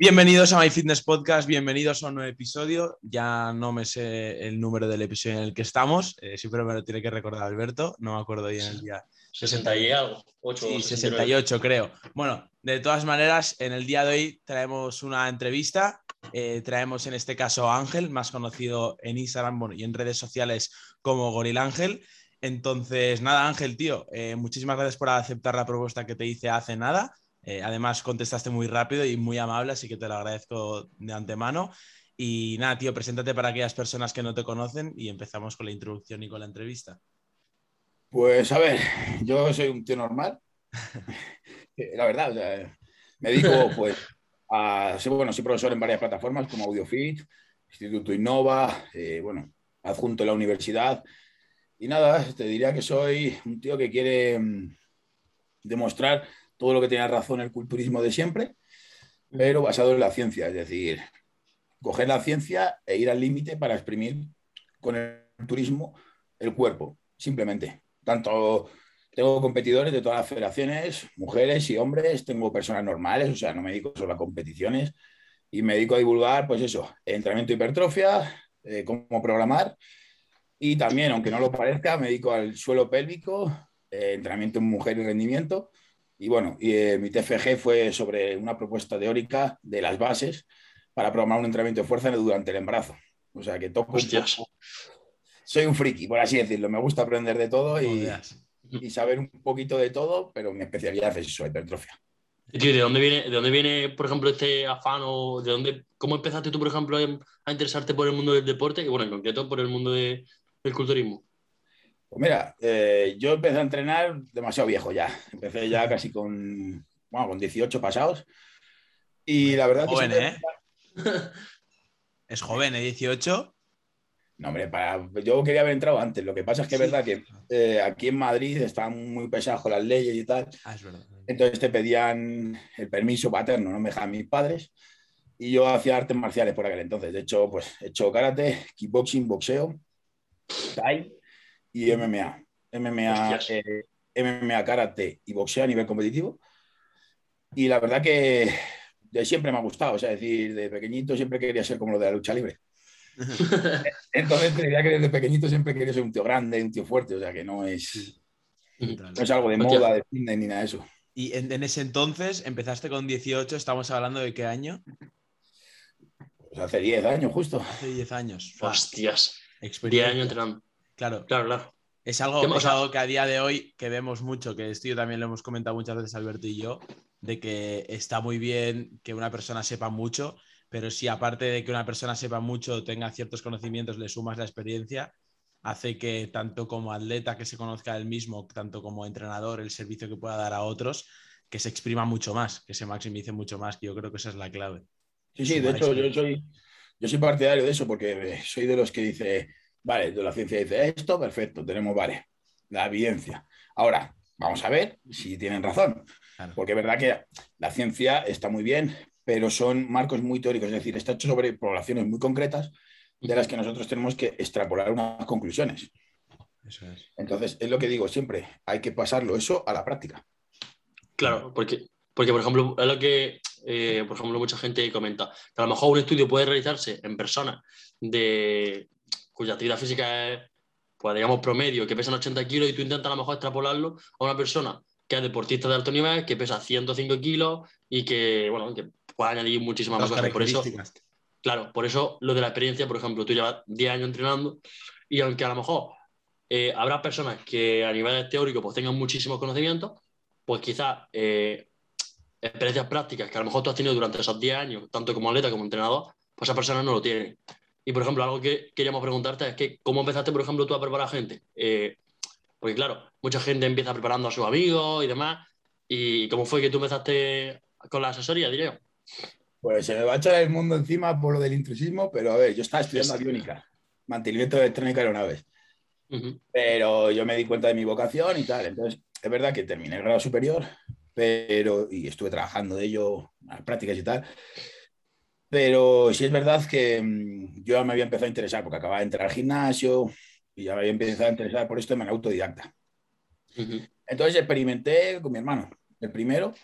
Bienvenidos a My Fitness Podcast, bienvenidos a un nuevo episodio. Ya no me sé el número del episodio en el que estamos, eh, siempre me lo tiene que recordar Alberto, no me acuerdo bien el día. 60 y algo, 8 Sí, 68 creo. Bueno, de todas maneras, en el día de hoy traemos una entrevista. eh, traemos en este caso a Ángel, más conocido en Instagram bueno, y en redes sociales como Goril Ángel. Entonces, nada, Ángel, tío, eh, muchísimas gracias por aceptar la propuesta que te hice hace nada. Eh, además, contestaste muy rápido y muy amable, así que te lo agradezco de antemano. Y nada, tío, preséntate para aquellas personas que no te conocen y empezamos con la introducción y con la entrevista. Pues a ver, yo soy un tío normal. La verdad, o sea, me dedico pues a ser, bueno, soy profesor en varias plataformas como AudioFit, Instituto Innova, eh, bueno, adjunto en la universidad. Y nada, te diría que soy un tío que quiere mm, demostrar todo lo que tenía razón el culturismo de siempre, pero basado en la ciencia, es decir, coger la ciencia e ir al límite para exprimir con el turismo el cuerpo, simplemente. Tanto tengo competidores de todas las federaciones, mujeres y hombres, tengo personas normales, o sea, no me dedico solo a competiciones y me dedico a divulgar, pues eso, entrenamiento de hipertrofia, eh, cómo programar y también, aunque no lo parezca, me dedico al suelo pélvico, eh, entrenamiento en mujer y rendimiento. Y bueno, y, eh, mi TFG fue sobre una propuesta teórica de las bases para programar un entrenamiento de fuerza durante el embarazo. O sea, que toco un Hostias. poco- Soy un friki, por así decirlo. Me gusta aprender de todo y, y saber un poquito de todo, pero mi especialidad es eso, hipertrofia. Tío, ¿de dónde viene, de dónde viene, por ejemplo, este afán o de dónde, cómo empezaste tú, por ejemplo, a interesarte por el mundo del deporte y, bueno, en concreto por el mundo de- del culturismo? Pues mira, eh, yo empecé a entrenar demasiado viejo ya. Empecé ya casi con, bueno, con 18 pasados. Y la verdad que Joven, siempre- ¿eh? Es joven, ¿eh? 18. No, hombre, para... yo quería haber entrado antes. Lo que pasa es que es verdad que eh, aquí en Madrid están muy pesados con las leyes y tal. Ah, es verdad. Entonces te pedían el permiso paterno, no me dejaban mis padres. Y yo hacía artes marciales por aquel entonces. De hecho, pues he hecho karate, kickboxing, boxeo, Thai y MMA. MMA, eh, MMA, karate y boxeo a nivel competitivo. Y la verdad que de siempre me ha gustado. O sea, es decir, de pequeñito siempre quería ser como lo de la lucha libre. Entonces te diría que desde pequeñito siempre quería ser un tío grande, un tío fuerte. O sea, que no es, no es algo de moda, de fitness ni nada de eso. Y en, en ese entonces empezaste con 18, estamos hablando de qué año? Pues hace 10 años justo. Hace 10 años. Hostias, 10 experiencia. años entrenando. Claro, Claro, claro. es algo, es algo que a día de hoy que vemos mucho, que esto yo también lo hemos comentado muchas veces Alberto y yo, de que está muy bien que una persona sepa mucho, pero si aparte de que una persona sepa mucho, tenga ciertos conocimientos, le sumas la experiencia, hace que tanto como atleta que se conozca él mismo, tanto como entrenador, el servicio que pueda dar a otros, que se exprima mucho más, que se maximice mucho más, que yo creo que esa es la clave. Sí, sí, de hecho yo soy, yo soy partidario de eso porque soy de los que dice, vale, la ciencia dice esto, perfecto, tenemos, vale, la evidencia. Ahora, vamos a ver si tienen razón, Claro. porque es verdad que la ciencia está muy bien, pero son marcos muy teóricos, es decir, está hecho sobre poblaciones muy concretas de las que nosotros tenemos que extrapolar unas conclusiones. Eso es. Entonces, es lo que digo siempre, hay que pasarlo eso a la práctica. Claro, porque, porque por ejemplo, es lo que, eh, por ejemplo, mucha gente comenta, que a lo mejor un estudio puede realizarse en personas de, cuya actividad física es, pues digamos, promedio, que pesan 80 kilos y tú intentas a lo mejor extrapolarlo a una persona que es deportista de alto nivel, que pesa 105 kilos y que, bueno, que puede añadir muchísimas más cosas. Por eso. Claro, por eso lo de la experiencia, por ejemplo, tú llevas 10 años entrenando y aunque a lo mejor eh, habrá personas que a nivel teórico pues tengan muchísimos conocimientos, pues quizás eh, experiencias prácticas que a lo mejor tú has tenido durante esos 10 años, tanto como atleta como entrenador, pues esas personas no lo tienen. Y por ejemplo, algo que queríamos preguntarte es que, ¿cómo empezaste, por ejemplo, tú a preparar gente? Eh, porque claro, mucha gente empieza preparando a sus amigos y demás. ¿Y cómo fue que tú empezaste con la asesoría, diría yo? Pues se me va a echar el mundo encima por lo del intrusismo, pero a ver, yo estaba estudiando Es- aviónica. mantenimiento de electrónica aeronaves. Ujú. Pero yo me di cuenta de mi vocación y tal. Entonces, es verdad que terminé el grado superior, pero y estuve trabajando de ello, las prácticas y tal. Pero sí es verdad que mm, yo ya me había empezado a interesar porque acababa de entrar al gimnasio y ya me había empezado a interesar por esto de manera autodidacta. Entonces experimenté con mi hermano. El primero,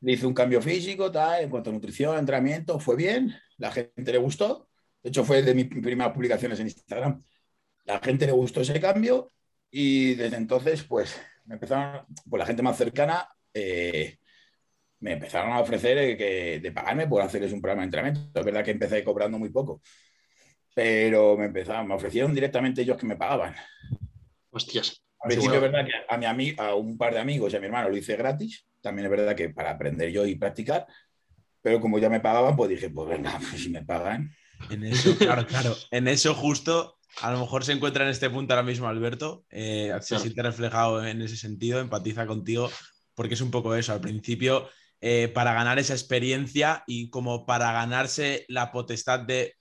le hice un cambio físico, tal, en cuanto a nutrición, entrenamiento, fue bien, la gente le gustó. De hecho, fue de mis primeras publicaciones en Instagram. La gente le gustó ese cambio y desde entonces, pues, me empezaron, pues la gente más cercana eh, me empezaron a ofrecer eh, que, de pagarme por hacerles un programa de entrenamiento. Es verdad que empecé cobrando muy poco, pero me empezaron, me ofrecieron directamente ellos que me pagaban. Hostias. Al principio es verdad que a, mi ami- a un par de amigos y a mi hermano lo hice gratis. También es verdad que para aprender yo y practicar. Pero como ya me pagaban, pues dije, pues venga, pues si me pagan. En eso, claro, claro. En eso justo, a lo mejor se encuentra en este punto ahora mismo Alberto. eh, se siente reflejado en ese sentido, empatiza contigo, porque es un poco eso. Al principio, eh, para ganar esa experiencia y como para ganarse la potestad de,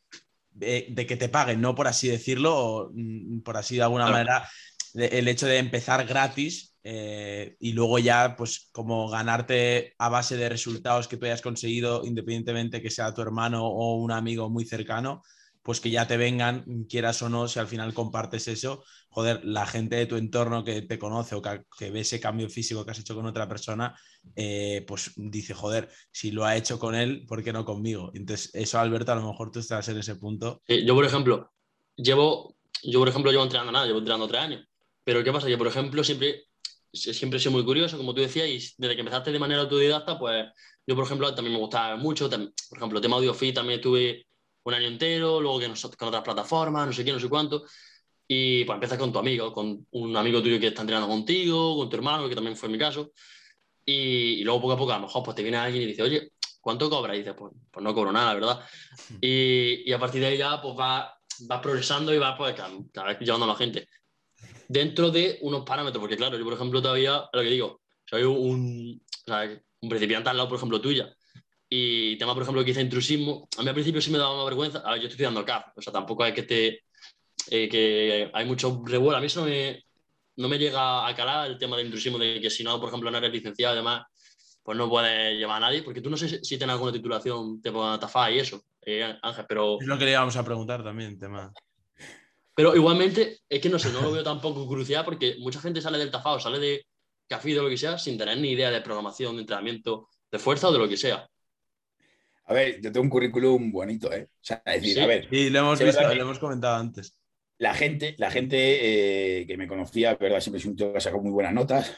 de, de que te paguen, no por así decirlo, o, mm, por así de alguna Claro. manera, de- el hecho de empezar gratis eh, y luego ya, pues, como ganarte a base de resultados que tú hayas conseguido, independientemente que sea tu hermano o un amigo muy cercano, pues que ya te vengan, quieras o no, si al final compartes eso, joder, la gente de tu entorno que te conoce o que, que ve ese cambio físico que has hecho con otra persona, eh, pues dice, joder, si lo ha hecho con él, ¿por qué no conmigo? Entonces, eso, Alberto, a lo mejor tú estás en ese punto. Yo, por ejemplo, llevo, yo, por ejemplo, llevo entrenando nada, llevo entrenando tres años. Pero ¿qué pasa? Yo, por ejemplo, siempre, siempre he sido muy curioso, como tú decías, y desde que empezaste de manera autodidacta, pues yo, por ejemplo, también me gustaba mucho. tam- por ejemplo, el tema AudioFit también estuve un año entero, luego que nos- con otras plataformas, no sé qué, no sé cuánto. Y pues empiezas con tu amigo, con un amigo tuyo que está entrenando contigo, con tu hermano, que también fue mi caso. Y, y luego poco a poco, a lo mejor, pues te viene alguien y dice, oye, ¿cuánto cobras? Y dices, pues, pues no cobro nada, la verdad. Y, y a partir de ahí ya, pues vas vas progresando y vas pues, cada, cada vez llevando a más gente. Dentro de unos parámetros, porque claro, yo por ejemplo todavía, lo que digo, soy un, o sea, un principiante al lado, por ejemplo, tuya. Y tema, por ejemplo, que hice intrusismo, a mí al principio sí me daba más vergüenza. A ver, yo estoy estudiando CAF, o sea, tampoco hay que te. eh, que hay mucho revuelo. A mí eso no me, no me llega a calar el tema del intrusismo, de que si no, por ejemplo, no eres licenciado y demás, pues no puedes llevar a nadie, porque tú no sé si, tienes alguna titulación, te puedan tafar y eso, eh, Ángel, pero. Es lo que le íbamos a preguntar también, tema. Pero igualmente, es que no sé, no lo veo tampoco crucial porque mucha gente sale del tafado, sale de café o lo que sea, sin tener ni idea de programación, de entrenamiento, de fuerza o de lo que sea. A ver, yo tengo un currículum bonito, ¿eh? O sea, es decir, Sí. a ver, Y lo hemos Sí, visto, lo hemos comentado antes. la gente, la gente eh, que me conocía, ¿verdad? Siempre soy un tío que sacó muy buenas notas,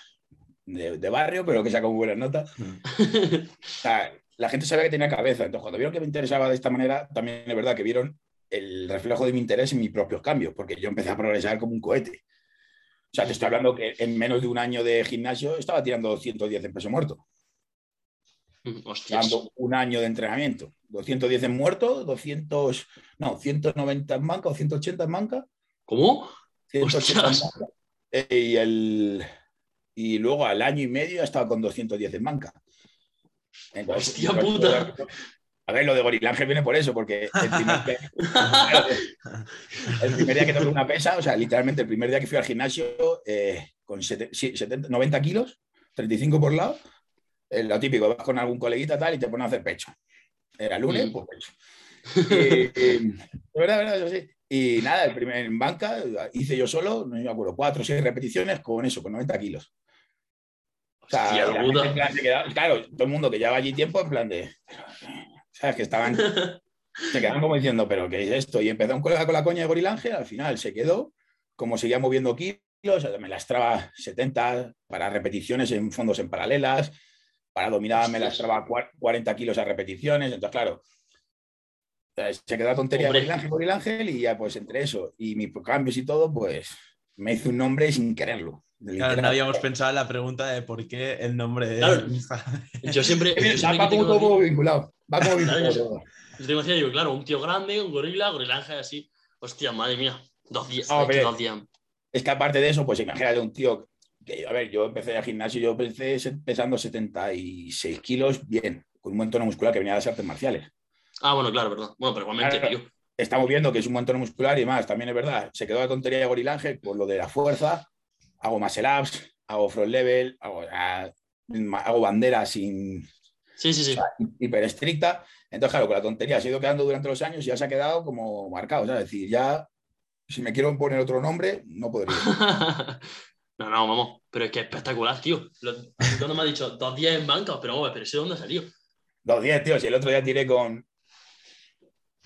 de, de barrio, pero que sacó muy buenas notas. O sea, la gente sabía que tenía cabeza. Entonces, cuando vieron que me interesaba de esta manera, también es verdad que vieron el reflejo de mi interés en mis propios cambios, porque yo empecé a progresar como un cohete. O sea, te estoy hablando que en menos de un año de gimnasio estaba tirando 110 en peso muerto, Hostias. dando un año de entrenamiento. 210 en muerto, 200, no, 190 en manca o 180 en manca. ¿Cómo? 180 en manca. Eh, y, el, y luego al año y medio ya estaba con 210 en manca. Entonces, Hostia pues, puta. A ver, lo de Goril Ángel viene por eso, porque el primer, día, el primer día que tomé una pesa, o sea, literalmente el primer día que fui al gimnasio eh, con sete- sí, 70, 90 kilos, 35 por lado, eh, lo típico, vas con algún coleguita tal y te pones a hacer pecho. Era lunes, Mm. pues pecho. Y, y- de verdad, de verdad, yo sí. Y nada, el primer, en banca hice yo solo, no me acuerdo, cuatro o seis repeticiones con eso, con 90 kilos. O sea, Hostia y la gente puta. en plan se quedaba- claro, todo el mundo que llevaba allí tiempo en plan de... ¿Sabes? Que estaban... Se quedaban como diciendo, ¿pero qué es esto? Y empezó un colega con la coña de Goril Ángel, al final se quedó, como seguía moviendo kilos, me lastraba 70 para repeticiones en fondos en paralelas, para dominar me lastraba cua- 40 kilos a repeticiones, entonces claro, eh, se quedó la tontería Hombre. Goril Ángel, Goril Ángel, y ya pues entre eso y mis cambios y todo, pues me hice un nombre sin quererlo. Claro, no habíamos pensado en la pregunta de por qué el nombre de Claro. Yo siempre. O yo siempre va que como tengo- todo vinculado, va como Claro, vinculado yo- todo. yo te imagino, digo, claro, un tío grande, un gorila, gorila ángel así. Hostia, madre mía. Dos días. Que pero- dos días. Es que aparte de eso, pues imagínate un tío que, a ver, yo empecé al gimnasio, yo empecé pesando 76 kilos, bien, con un buen tono muscular que venía de las artes marciales. Ah, bueno, claro, perdón. Bueno, pero igualmente, Claro. tío. estamos viendo que es un montón muscular y más, también es verdad, se quedó la tontería de Gorilángel por lo de la fuerza, hago más ups, hago front level, hago, hago bandera sin, Sí, sí, sí. hiper estricta. Entonces, claro, con la tontería se ha ido quedando durante los años y ya se ha quedado como marcado. Es decir, ya si me quiero poner otro nombre, no podría. no, no, vamos. Pero es que espectacular, tío. Cuando me ha dicho dos días en banca, pero vamos, pero ¿ese dónde ha salido? Dos días, tío. Si el otro día tiré con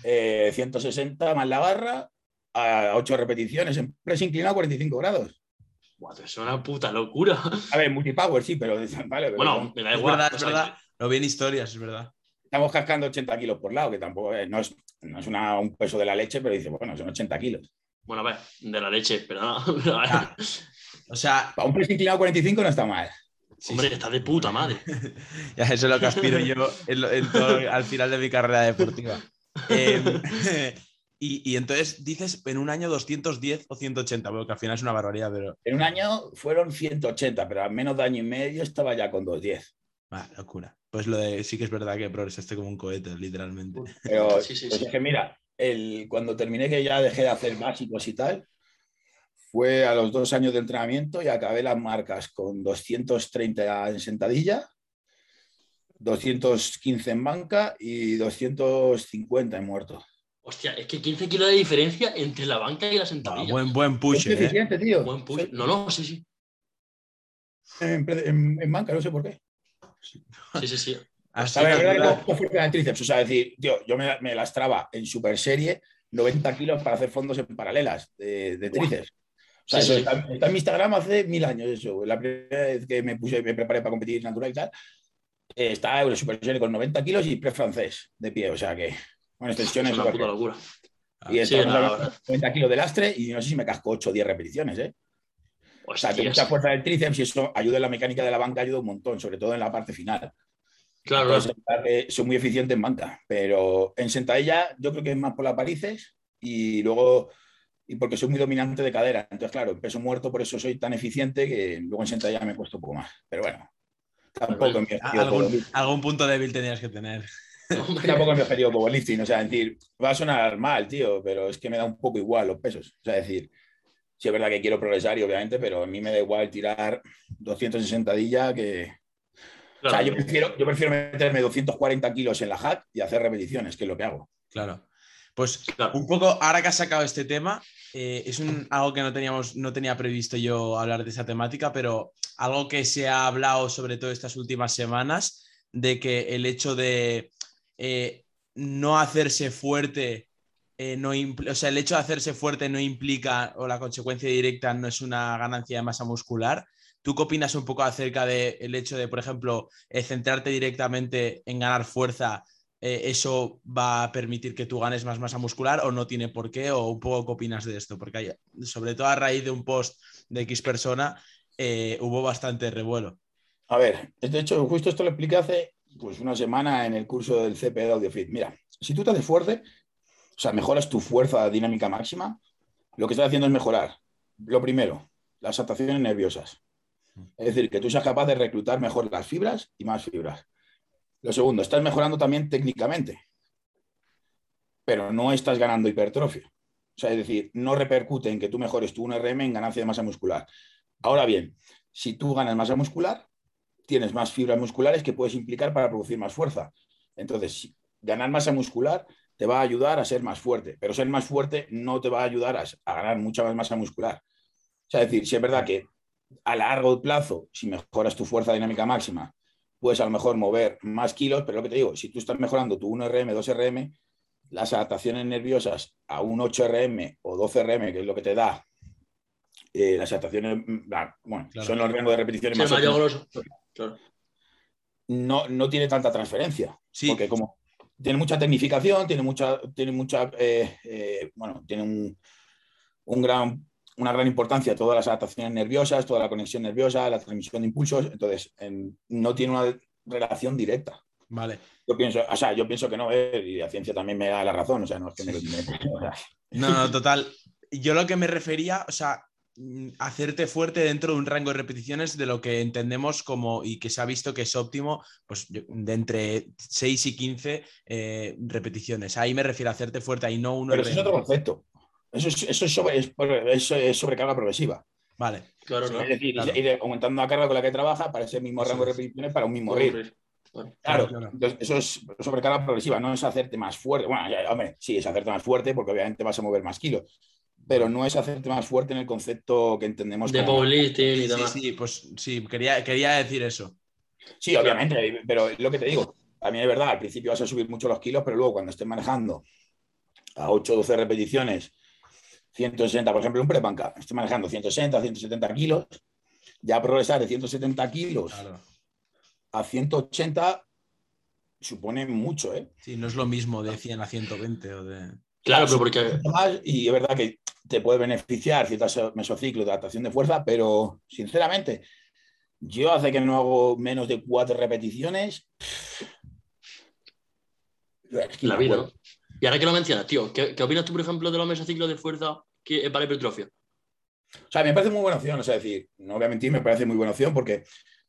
160 eh, más la barra a 8 repeticiones en press inclinado 45 grados. Guau, es una puta locura. A ver, multipower sí, pero vale. bueno, me da igual. Es verdad, es verdad. Lo vi en historias, es verdad. Estamos cascando 80 kilos por lado, que tampoco es, no es, no es una, un peso de la leche, pero dice, bueno, son 80 kilos. Bueno, a ver, de la leche, pero no. o sea. Para un peso inclinado 45 no está mal. Hombre, está de puta madre. ya, eso es lo que aspiro yo al final de mi carrera deportiva. Em, y, y, entonces dices en un año 210 o 180, porque al final es una barbaridad, pero. En un año fueron 180, pero al menos de año y medio estaba ya con 210. Va, locura. Pues lo de sí que es verdad que progresaste como un cohete, literalmente. Pero sí, sí, pues es que mira, el, cuando terminé que ya dejé de hacer básicos y tal, fue a los dos años de entrenamiento y acabé las marcas con 230 en sentadilla, 215 en banca y 250 en muerto. Hostia, es que 15 kilos de diferencia entre la banca y la sentadilla. buen, buen push. Es eficiente, ¿eh? tío. Buen push. No, no, sí, sí. En, en, banca, no sé por qué. Sí, sí, sí. Hasta la verdad que fuerte en tríceps. O sea, decir, tío, yo me, me lastraba en super serie 90 kilos para hacer fondos en paralelas de, de tríceps. O sea, eso Está, en mi Instagram hace mil años, eso. La primera vez que me puse, me preparé para competir natural y tal, eh, estaba en super con 90 kilos y pre-francés de pie. O sea que, con extensiones. Es una puta locura. Y sí, 90 kilos de lastre y no sé si me casco 8 o 10 repeticiones, ¿eh? O sea, tengo mucha fuerza del tríceps y eso ayuda en la mecánica de la banca, ayuda un montón, sobre todo en la parte final. Claro. soy muy eficiente en banca, pero en sentadilla yo creo que es más por las parices y luego y porque soy muy dominante de cadera. Entonces, claro, peso muerto, por eso soy tan eficiente que luego en sentadilla me cuesta un poco más. Pero bueno, tampoco en mi ¿Algún, algún punto débil tenías que tener. tampoco en mi objetivo powerlifting. O sea, decir, va a sonar mal, tío, pero es que me da un poco igual los pesos. O sea, decir, sí es verdad que quiero progresar y obviamente, pero a mí me da igual tirar 260 dilla que... O sea, yo prefiero, yo prefiero meterme 240 kilos en la hack y hacer repeticiones, que es lo que hago. Claro. Pues un poco, ahora que has sacado este tema, eh, es un, algo que no, teníamos, no tenía previsto yo hablar de esa temática, pero algo que se ha hablado sobre todo estas últimas semanas, de que el hecho de eh, no hacerse fuerte eh, no o sea, el hecho de hacerse fuerte no implica, o la consecuencia directa no es una ganancia de masa muscular. ¿Tú qué opinas un poco acerca del hecho de, por ejemplo, eh, centrarte directamente en ganar fuerza? Eh, ¿Eso va a permitir que tú ganes más masa muscular o no tiene por qué? ¿O un poco qué opinas de esto? Porque hay, sobre todo a raíz de un post de X persona hubo bastante revuelo. A ver, de hecho, justo esto lo expliqué hace pues, una semana en el curso del CP de AudioFit. Mira, si tú te haces fuerte, o sea, mejoras tu fuerza dinámica máxima, lo que estás haciendo es mejorar, lo primero, las adaptaciones nerviosas. Es decir, que tú seas capaz de reclutar mejor las fibras y más fibras. Lo segundo, estás mejorando también técnicamente, pero no estás ganando hipertrofia. O sea, es decir, no repercute en que tú mejores tu 1RM en ganancia de masa muscular. Ahora bien, si tú ganas masa muscular, tienes más fibras musculares que puedes implicar para producir más fuerza. Entonces, ganar masa muscular te va a ayudar a ser más fuerte, pero ser más fuerte no te va a ayudar a, ganar mucha más masa muscular. O sea, es decir, si es verdad que a largo plazo, si mejoras tu fuerza dinámica máxima, puedes a lo mejor mover más kilos, pero lo que te digo, si tú estás mejorando tu 1RM, 2RM, las adaptaciones nerviosas a un 8RM o 12RM, que es lo que te da eh, las adaptaciones, mm, bueno, son los rangos de repeticiones más no, no tiene tanta transferencia. Sí. Porque como tiene mucha tecnificación, tiene mucha, tiene mucha, eh, eh, bueno, tiene un, gran, una gran importancia todas las adaptaciones nerviosas, toda la conexión nerviosa, la transmisión de impulsos, entonces no tiene una relación directa. Vale. Yo pienso, o sea, yo pienso que no, eh, y la ciencia también me da la razón, o sea, no es que me, No, no, total. Yo lo que me refería, o sea, mm, hacerte fuerte dentro de un rango de repeticiones de lo que entendemos como y que se ha visto que es óptimo, pues de entre 6 y 15 eh, repeticiones. Ahí me refiero a hacerte fuerte, ahí no uno. Pero es otro concepto. Eso es, eso es, sobrecarga progresiva. Vale. Claro, Es decir, ir aumentando la carga con la que trabaja para ese mismo rango de repeticiones para un mismo ritmo. Claro, Entonces, eso es sobrecarga progresiva, no es hacerte más fuerte. Bueno, hombre, sí, es hacerte más fuerte porque obviamente vas a mover más kilos, pero no es hacerte más fuerte en el concepto que entendemos. De powerlifting y demás. Sí, sí, pues sí, quería, quería decir eso. Sí, obviamente, pero lo que te digo, a mí es verdad, al principio vas a subir mucho los kilos, pero luego cuando estés manejando a 8 o 12 repeticiones, 160, por ejemplo, un prepanca, estoy manejando 160, 170 kilos, ya progresar de 170 kilos a 180 supone mucho, ¿eh? Sí, no es lo mismo de 100 a 120 o de... Claro, pero porque... Y es verdad que te puede beneficiar ciertos mesociclos de adaptación de fuerza, pero sinceramente, yo hace que no hago menos de cuatro repeticiones. La vida. Y ahora que lo mencionas, tío, ¿qué, opinas tú, por ejemplo, de los mesociclos de fuerza que, para hipertrofia? O sea, me parece muy buena opción, sea, decir, no voy a mentir, me parece muy buena opción porque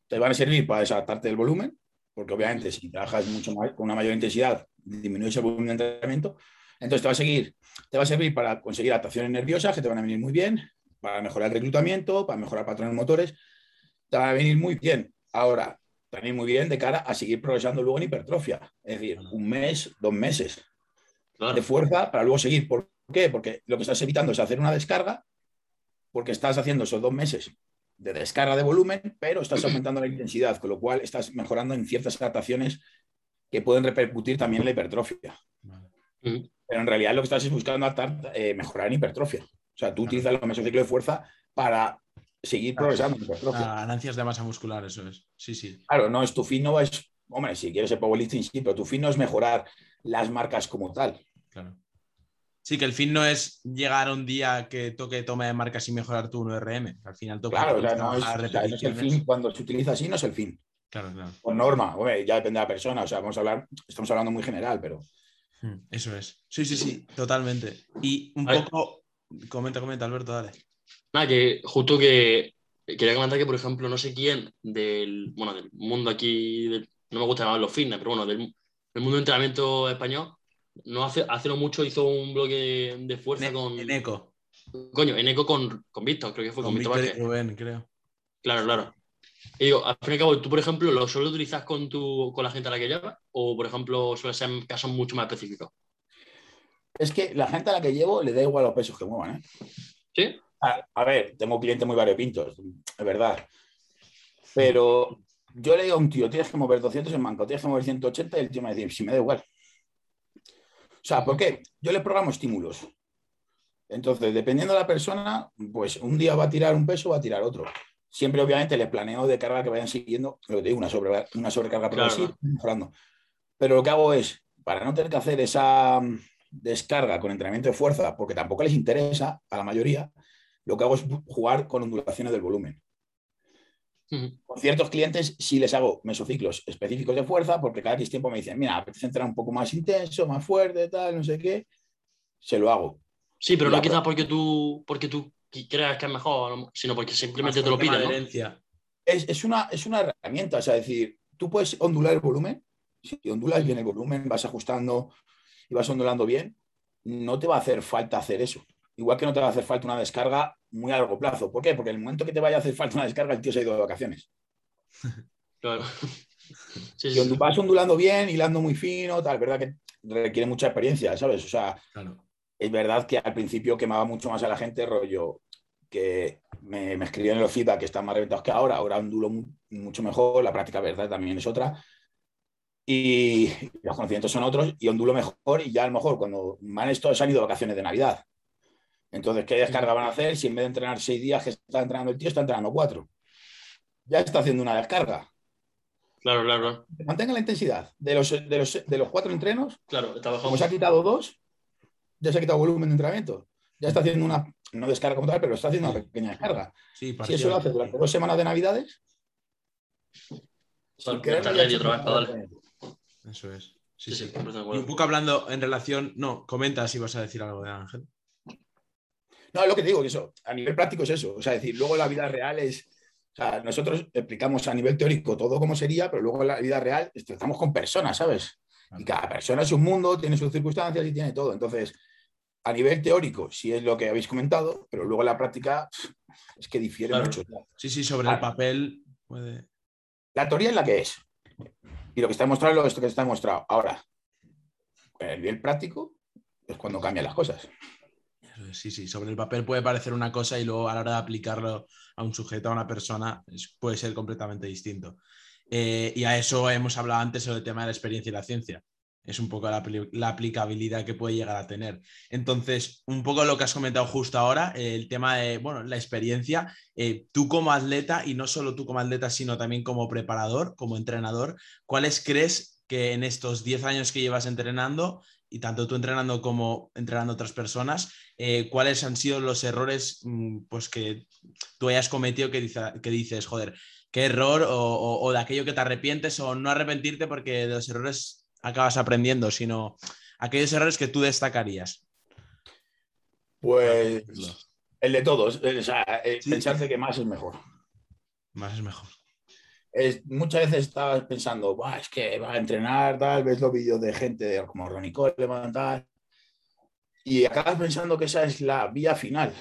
te van a servir para desadaptarte del volumen, porque obviamente si trabajas mucho más, con una mayor intensidad, disminuyes el volumen de entrenamiento. Entonces te va a seguir, te va a servir para conseguir adaptaciones nerviosas que te van a venir muy bien, para mejorar el reclutamiento, para mejorar patrones motores, te van a venir muy bien. Ahora, también muy bien de cara a seguir progresando luego en hipertrofia, es decir, un mes, dos meses de fuerza para luego seguir. ¿Por qué? Porque lo que estás evitando es hacer una descarga, porque estás haciendo esos dos meses de descarga de volumen, pero estás aumentando la intensidad, con lo cual estás mejorando en ciertas adaptaciones que pueden repercutir también en la hipertrofia. Pero en realidad lo que estás es buscando eh, mejorar en hipertrofia. O sea, tú utilizas el mesociclo de fuerza para seguir progresando en hipertrofia. Ganancias de masa muscular, eso es. Sí, sí. Claro, no es tu fin, no es, hombre, si quieres el powerlifting, sí, pero tu fin no es mejorar las marcas como tal. Claro. Sí, que el fin no es llegar a un día que toque toma de marcas y mejorar tu 1RM. Al final toca. Claro, no, es, el fin. Cuando se utiliza así, no es el fin. Claro, claro. Por norma, ya depende de la persona. O sea, vamos a hablar, estamos hablando muy general, pero. Hmm, eso es. Sí, sí, sí, totalmente. Y un poco. Comenta, comenta, Alberto, dale. Nada, que justo que quería comentar que, por ejemplo, no sé quién del, bueno, del mundo aquí, no me gusta llamarlo fitness, pero bueno, del, del mundo de entrenamiento español, no hace, hace no mucho hizo un bloque de fuerza con. En Eco. Coño, en Eco con, con Víctor, creo que fue con, Víctor Rubén, creo. Claro, claro. Y digo, al fin y al cabo, tú, por ejemplo, ¿lo sueles utilizar con, tu, con la gente a la que llevas? ¿O, por ejemplo, suele ser en casos mucho más específicos? Es que la gente a la que llevo le da igual los pesos que muevan, ¿eh? ¿Sí? A, ver, tengo clientes muy variopintos, es verdad. Pero yo le digo a un tío, tienes que mover 200 en manco, tienes que mover 180 y el tío me dice, si me da igual. O sea, ¿por qué? Yo le programo estímulos. Entonces, dependiendo de la persona, pues un día va a tirar un peso, va a tirar otro. Siempre, obviamente, les planeo de carga que vayan siguiendo, lo que digo, una, sobre, una sobrecarga progresiva, mejorando. Pero lo que hago es, para no tener que hacer esa mm, descarga con entrenamiento de fuerza, porque tampoco les interesa a la mayoría, lo que hago es jugar con ondulaciones del volumen. Con ciertos clientes sí les hago mesociclos específicos de fuerza, porque cada X tiempo me dicen, mira, apetece entrar un poco más intenso, más fuerte, tal, no sé qué. Se lo hago. Sí, pero no quizás porque tú, porque tú creas que es mejor, sino porque simplemente te lo piden. Es, es, una, es una herramienta, o sea, decir, tú puedes ondular el volumen. Si ondulas bien el volumen, vas ajustando y vas ondulando bien, no te va a hacer falta hacer eso. Igual que no te va a hacer falta una descarga muy a largo plazo. ¿Por qué? Porque en el momento que te vaya a hacer falta una descarga, el tío se ha ido de vacaciones. Claro. y vas ondulando bien, hilando muy fino, tal, verdad que requiere mucha experiencia, ¿sabes? O sea, es verdad que al principio quemaba mucho más a la gente, rollo, que me, me escribían en los feedback que están más reventados que ahora, ahora ondulo mucho mejor, la práctica verdad también es otra. Y los conocimientos son otros y ondulo mejor y ya a lo mejor cuando van estos han ido de vacaciones de Navidad entonces, ¿qué descarga van a hacer si en vez de entrenar seis días que está entrenando el tío, está entrenando cuatro? Ya está haciendo una descarga. Claro, claro. Mantenga la intensidad de los, de los, cuatro entrenos. Claro, está Como se ha quitado dos, ya se ha quitado volumen de entrenamiento. Ya está haciendo una, no descarga como tal, pero está haciendo una pequeña descarga. si eso lo hace durante dos semanas de Navidades. Eso es. Sí, sí. un poco hablando en relación. No, comenta si vas a decir algo de Ángel. No, lo que digo, que eso, a nivel práctico es eso. O sea, decir, luego la vida real es. O sea, nosotros explicamos a nivel teórico todo como sería, pero luego en la vida real estamos con personas, ¿sabes? Y cada persona es un mundo, tiene sus circunstancias y tiene todo. Entonces, a nivel teórico, sí es lo que habéis comentado, pero luego la práctica es que difiere mucho. Sí, sí, sobre el papel puede. La teoría es la que es. Y lo que está demostrado es lo que está demostrado. Ahora, en el nivel práctico es cuando cambian las cosas. Sí, sí, sobre el papel puede parecer una cosa y luego a la hora de aplicarlo a un sujeto, a una persona, puede ser completamente distinto. Eh, y a eso hemos hablado antes sobre el tema de la experiencia y la ciencia. Es un poco la, aplicabilidad que puede llegar a tener. Entonces, un poco lo que has comentado justo ahora, el tema de, bueno, la experiencia, eh, tú como atleta, y no solo tú como atleta, sino también como preparador, como entrenador, ¿cuáles crees que en estos 10 años que llevas entrenando, y tanto tú entrenando como entrenando otras personas, eh, cuáles han sido los errores mm, pues, que tú hayas cometido que, que dices, joder, qué error o, de aquello que te arrepientes o no arrepentirte porque de los errores acabas aprendiendo, sino aquellos errores que tú destacarías. Pues el de todos, o sea, pensarse que más es mejor. Más es mejor. Muchas veces estabas pensando, es que va a entrenar, tal, ves los vídeos de gente como Ronnie Coleman, tal, y acabas pensando que esa es la vía final.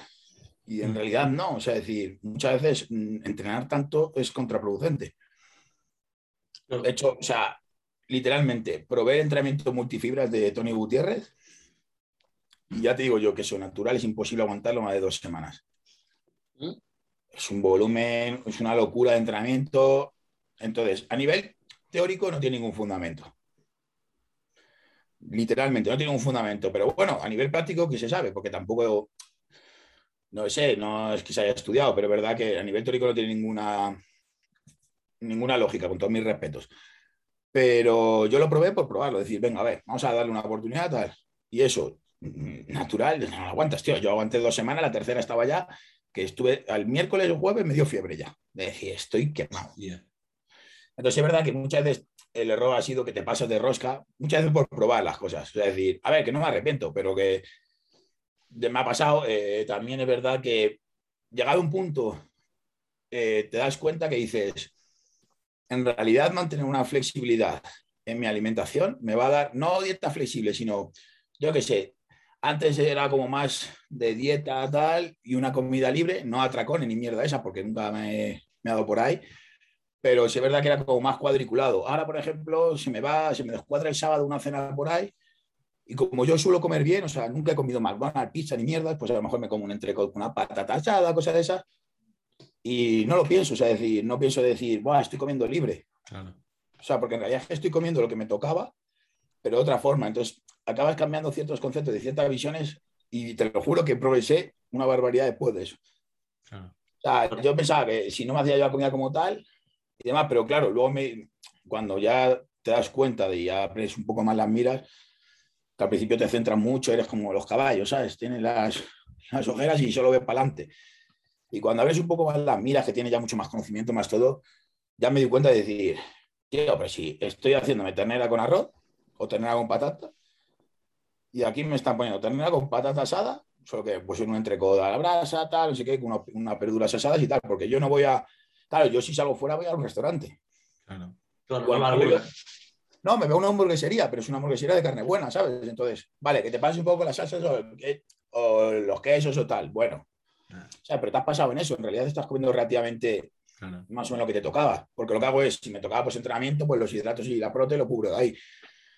Y en realidad no, o sea, decir, muchas veces mm, entrenar tanto es contraproducente. De hecho, o sea, literalmente, probé el entrenamiento multifibras de Tony Gutiérrez y ya te digo yo que eso natural es imposible aguantarlo más de dos semanas. ¿Mm? Es un volumen, es una locura de entrenamiento. Entonces, a nivel teórico no tiene ningún fundamento. Literalmente, no tiene ningún fundamento. Pero bueno, a nivel práctico, ¿qué se sabe? Porque tampoco no sé, no es que se haya estudiado, pero es verdad que a nivel teórico no tiene ninguna, ninguna lógica, con todos mis respetos. Pero yo lo probé por probarlo, decir, venga, a ver, vamos a darle una oportunidad, tal. Y eso, natural, no lo aguantas, tío. Yo aguanté dos semanas, la tercera estaba ya, que estuve al miércoles o jueves me dio fiebre ya. Decía, estoy quemado. Entonces es verdad que muchas veces el error ha sido que te pasas de rosca, muchas veces por probar las cosas. Es decir, a ver, que no me arrepiento, pero que me ha pasado, eh, también es verdad que llegado a un punto, eh, te das cuenta que dices, en realidad mantener una flexibilidad en mi alimentación me va a dar, no dieta flexible, sino, yo qué sé, antes era como más de dieta tal y una comida libre, no atracones ni mierda esa, porque nunca me, me ha dado por ahí, pero sí es verdad que era como más cuadriculado. Ahora, por ejemplo, se me va, se me descuadra el sábado una cena por ahí y como yo suelo comer bien, o sea, nunca he comido McDonald's, pizza ni mierda, pues a lo mejor me como un entrecot con una patata asada, cosas de esas. Y no lo pienso, o sea, decir, no pienso decir, Buah, estoy comiendo libre. O sea, porque en realidad estoy comiendo lo que me tocaba, pero de otra forma. Entonces, acabas cambiando ciertos conceptos de ciertas visiones y te lo juro que progresé una barbaridad después de eso. O sea, yo pensaba que si no me hacía yo la comida como tal y demás, pero claro, luego me, cuando ya te das cuenta de ya aprendes un poco más las miras, que al principio te centras mucho, eres como los caballos, ¿sabes? Tienes las, las ojeras y solo ves para adelante. Y cuando abres un poco más las miras, que tienes ya mucho más conocimiento, más todo, ya me di cuenta de decir, tío, pero si estoy haciéndome ternera con arroz o ternera con patata, y aquí me están poniendo ternera con patata asada, solo que pues un entrecoda a la brasa, tal, no sé qué, con una, unas verduras asadas y tal, porque yo no voy a, claro, yo si salgo fuera voy a un restaurante. Claro. claro no, me veo una hamburguesería, pero es una hamburguesería de carne buena, ¿sabes? Entonces, vale, que te pases un poco las salsas o, los quesos o tal. Bueno, ah. o sea, pero te has pasado en eso. En realidad estás comiendo relativamente más o menos lo que te tocaba. Porque lo que hago es, si me tocaba pues entrenamiento, pues los hidratos y la prote lo cubro de ahí.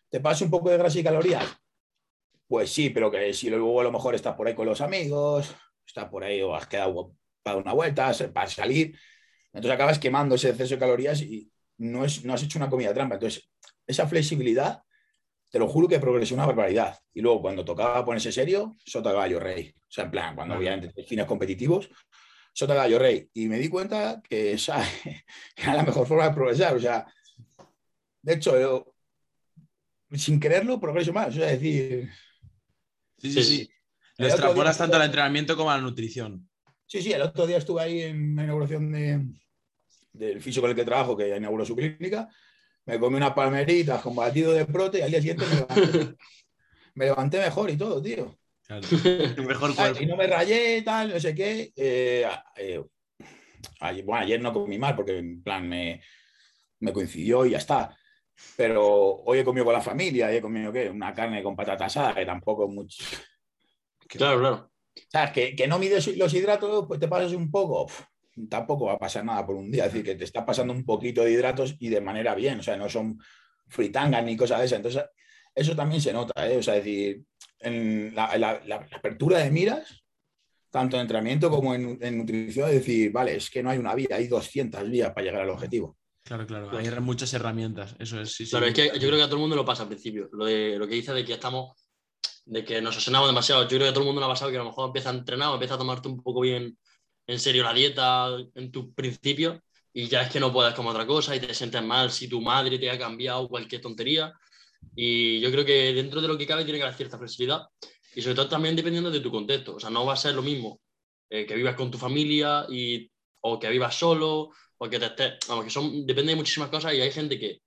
¿Te paso un poco de grasa y calorías? Pues sí, pero que si luego a lo mejor estás por ahí con los amigos, estás por ahí o has quedado para una vuelta, para salir, entonces acabas quemando ese exceso de calorías y no, es, no has hecho una comida trampa. Entonces, esa flexibilidad, te lo juro que progresó una barbaridad. Y luego, cuando tocaba ponerse serio, sota gallo rey. O sea, en plan, cuando obviamente fines competitivos, sota gallo rey. Y me di cuenta que esa era la mejor forma de progresar. O sea, de hecho, sin quererlo, progreso más. O sea, decir. Sí, sí, sí. Lo extrapolas tanto al entrenamiento como a la nutrición. Sí, sí, el otro día estuve ahí en la inauguración de, del físico con el que trabajo, que inauguró su clínica, me comí unas palmeritas con batido de prote y al día siguiente me levanté, mejor y todo, tío. Mejor cuerpo. Y no me rayé, tal, no sé qué. Eh, eh, ayer, bueno, ayer no comí mal porque en plan me, me coincidió y ya está. Pero hoy he comido con la familia y he comido ¿qué? una carne con patata asada, que tampoco mucho. Claro, claro. O sea, que, que no mides los hidratos, pues te pasas un poco. Tampoco va a pasar nada por un día. Es decir, que te está pasando un poquito de hidratos y de manera bien. O sea, no son fritangas ni cosas de esas. Entonces, eso también se nota. ¿eh? O sea, es decir, en la, la- la apertura de miras, tanto en entrenamiento como en, en nutrición, es decir, vale, es que no hay una vía, hay 200 vías para llegar al objetivo. Claro, claro. Hay muchas herramientas. Eso es, sí, sí. Claro, es que yo creo que a todo el mundo lo pasa al principio. Lo, de, lo que dice de que estamos, de que nos obsesionamos demasiado. Yo creo que a todo el mundo le ha pasado que a lo mejor empieza a entrenar o empieza a tomarte un poco bien en serio la dieta en tu principio y ya es que no puedes comer otra cosa y te sientes mal si tu madre te ha cambiado cualquier tontería. Y yo creo que dentro de lo que cabe tiene que haber cierta flexibilidad y sobre todo también dependiendo de tu contexto. O sea, no va a ser lo mismo eh, que vivas con tu familia y, o que vivas solo o que te estés... Vamos, que son, depende de muchísimas cosas y hay gente que,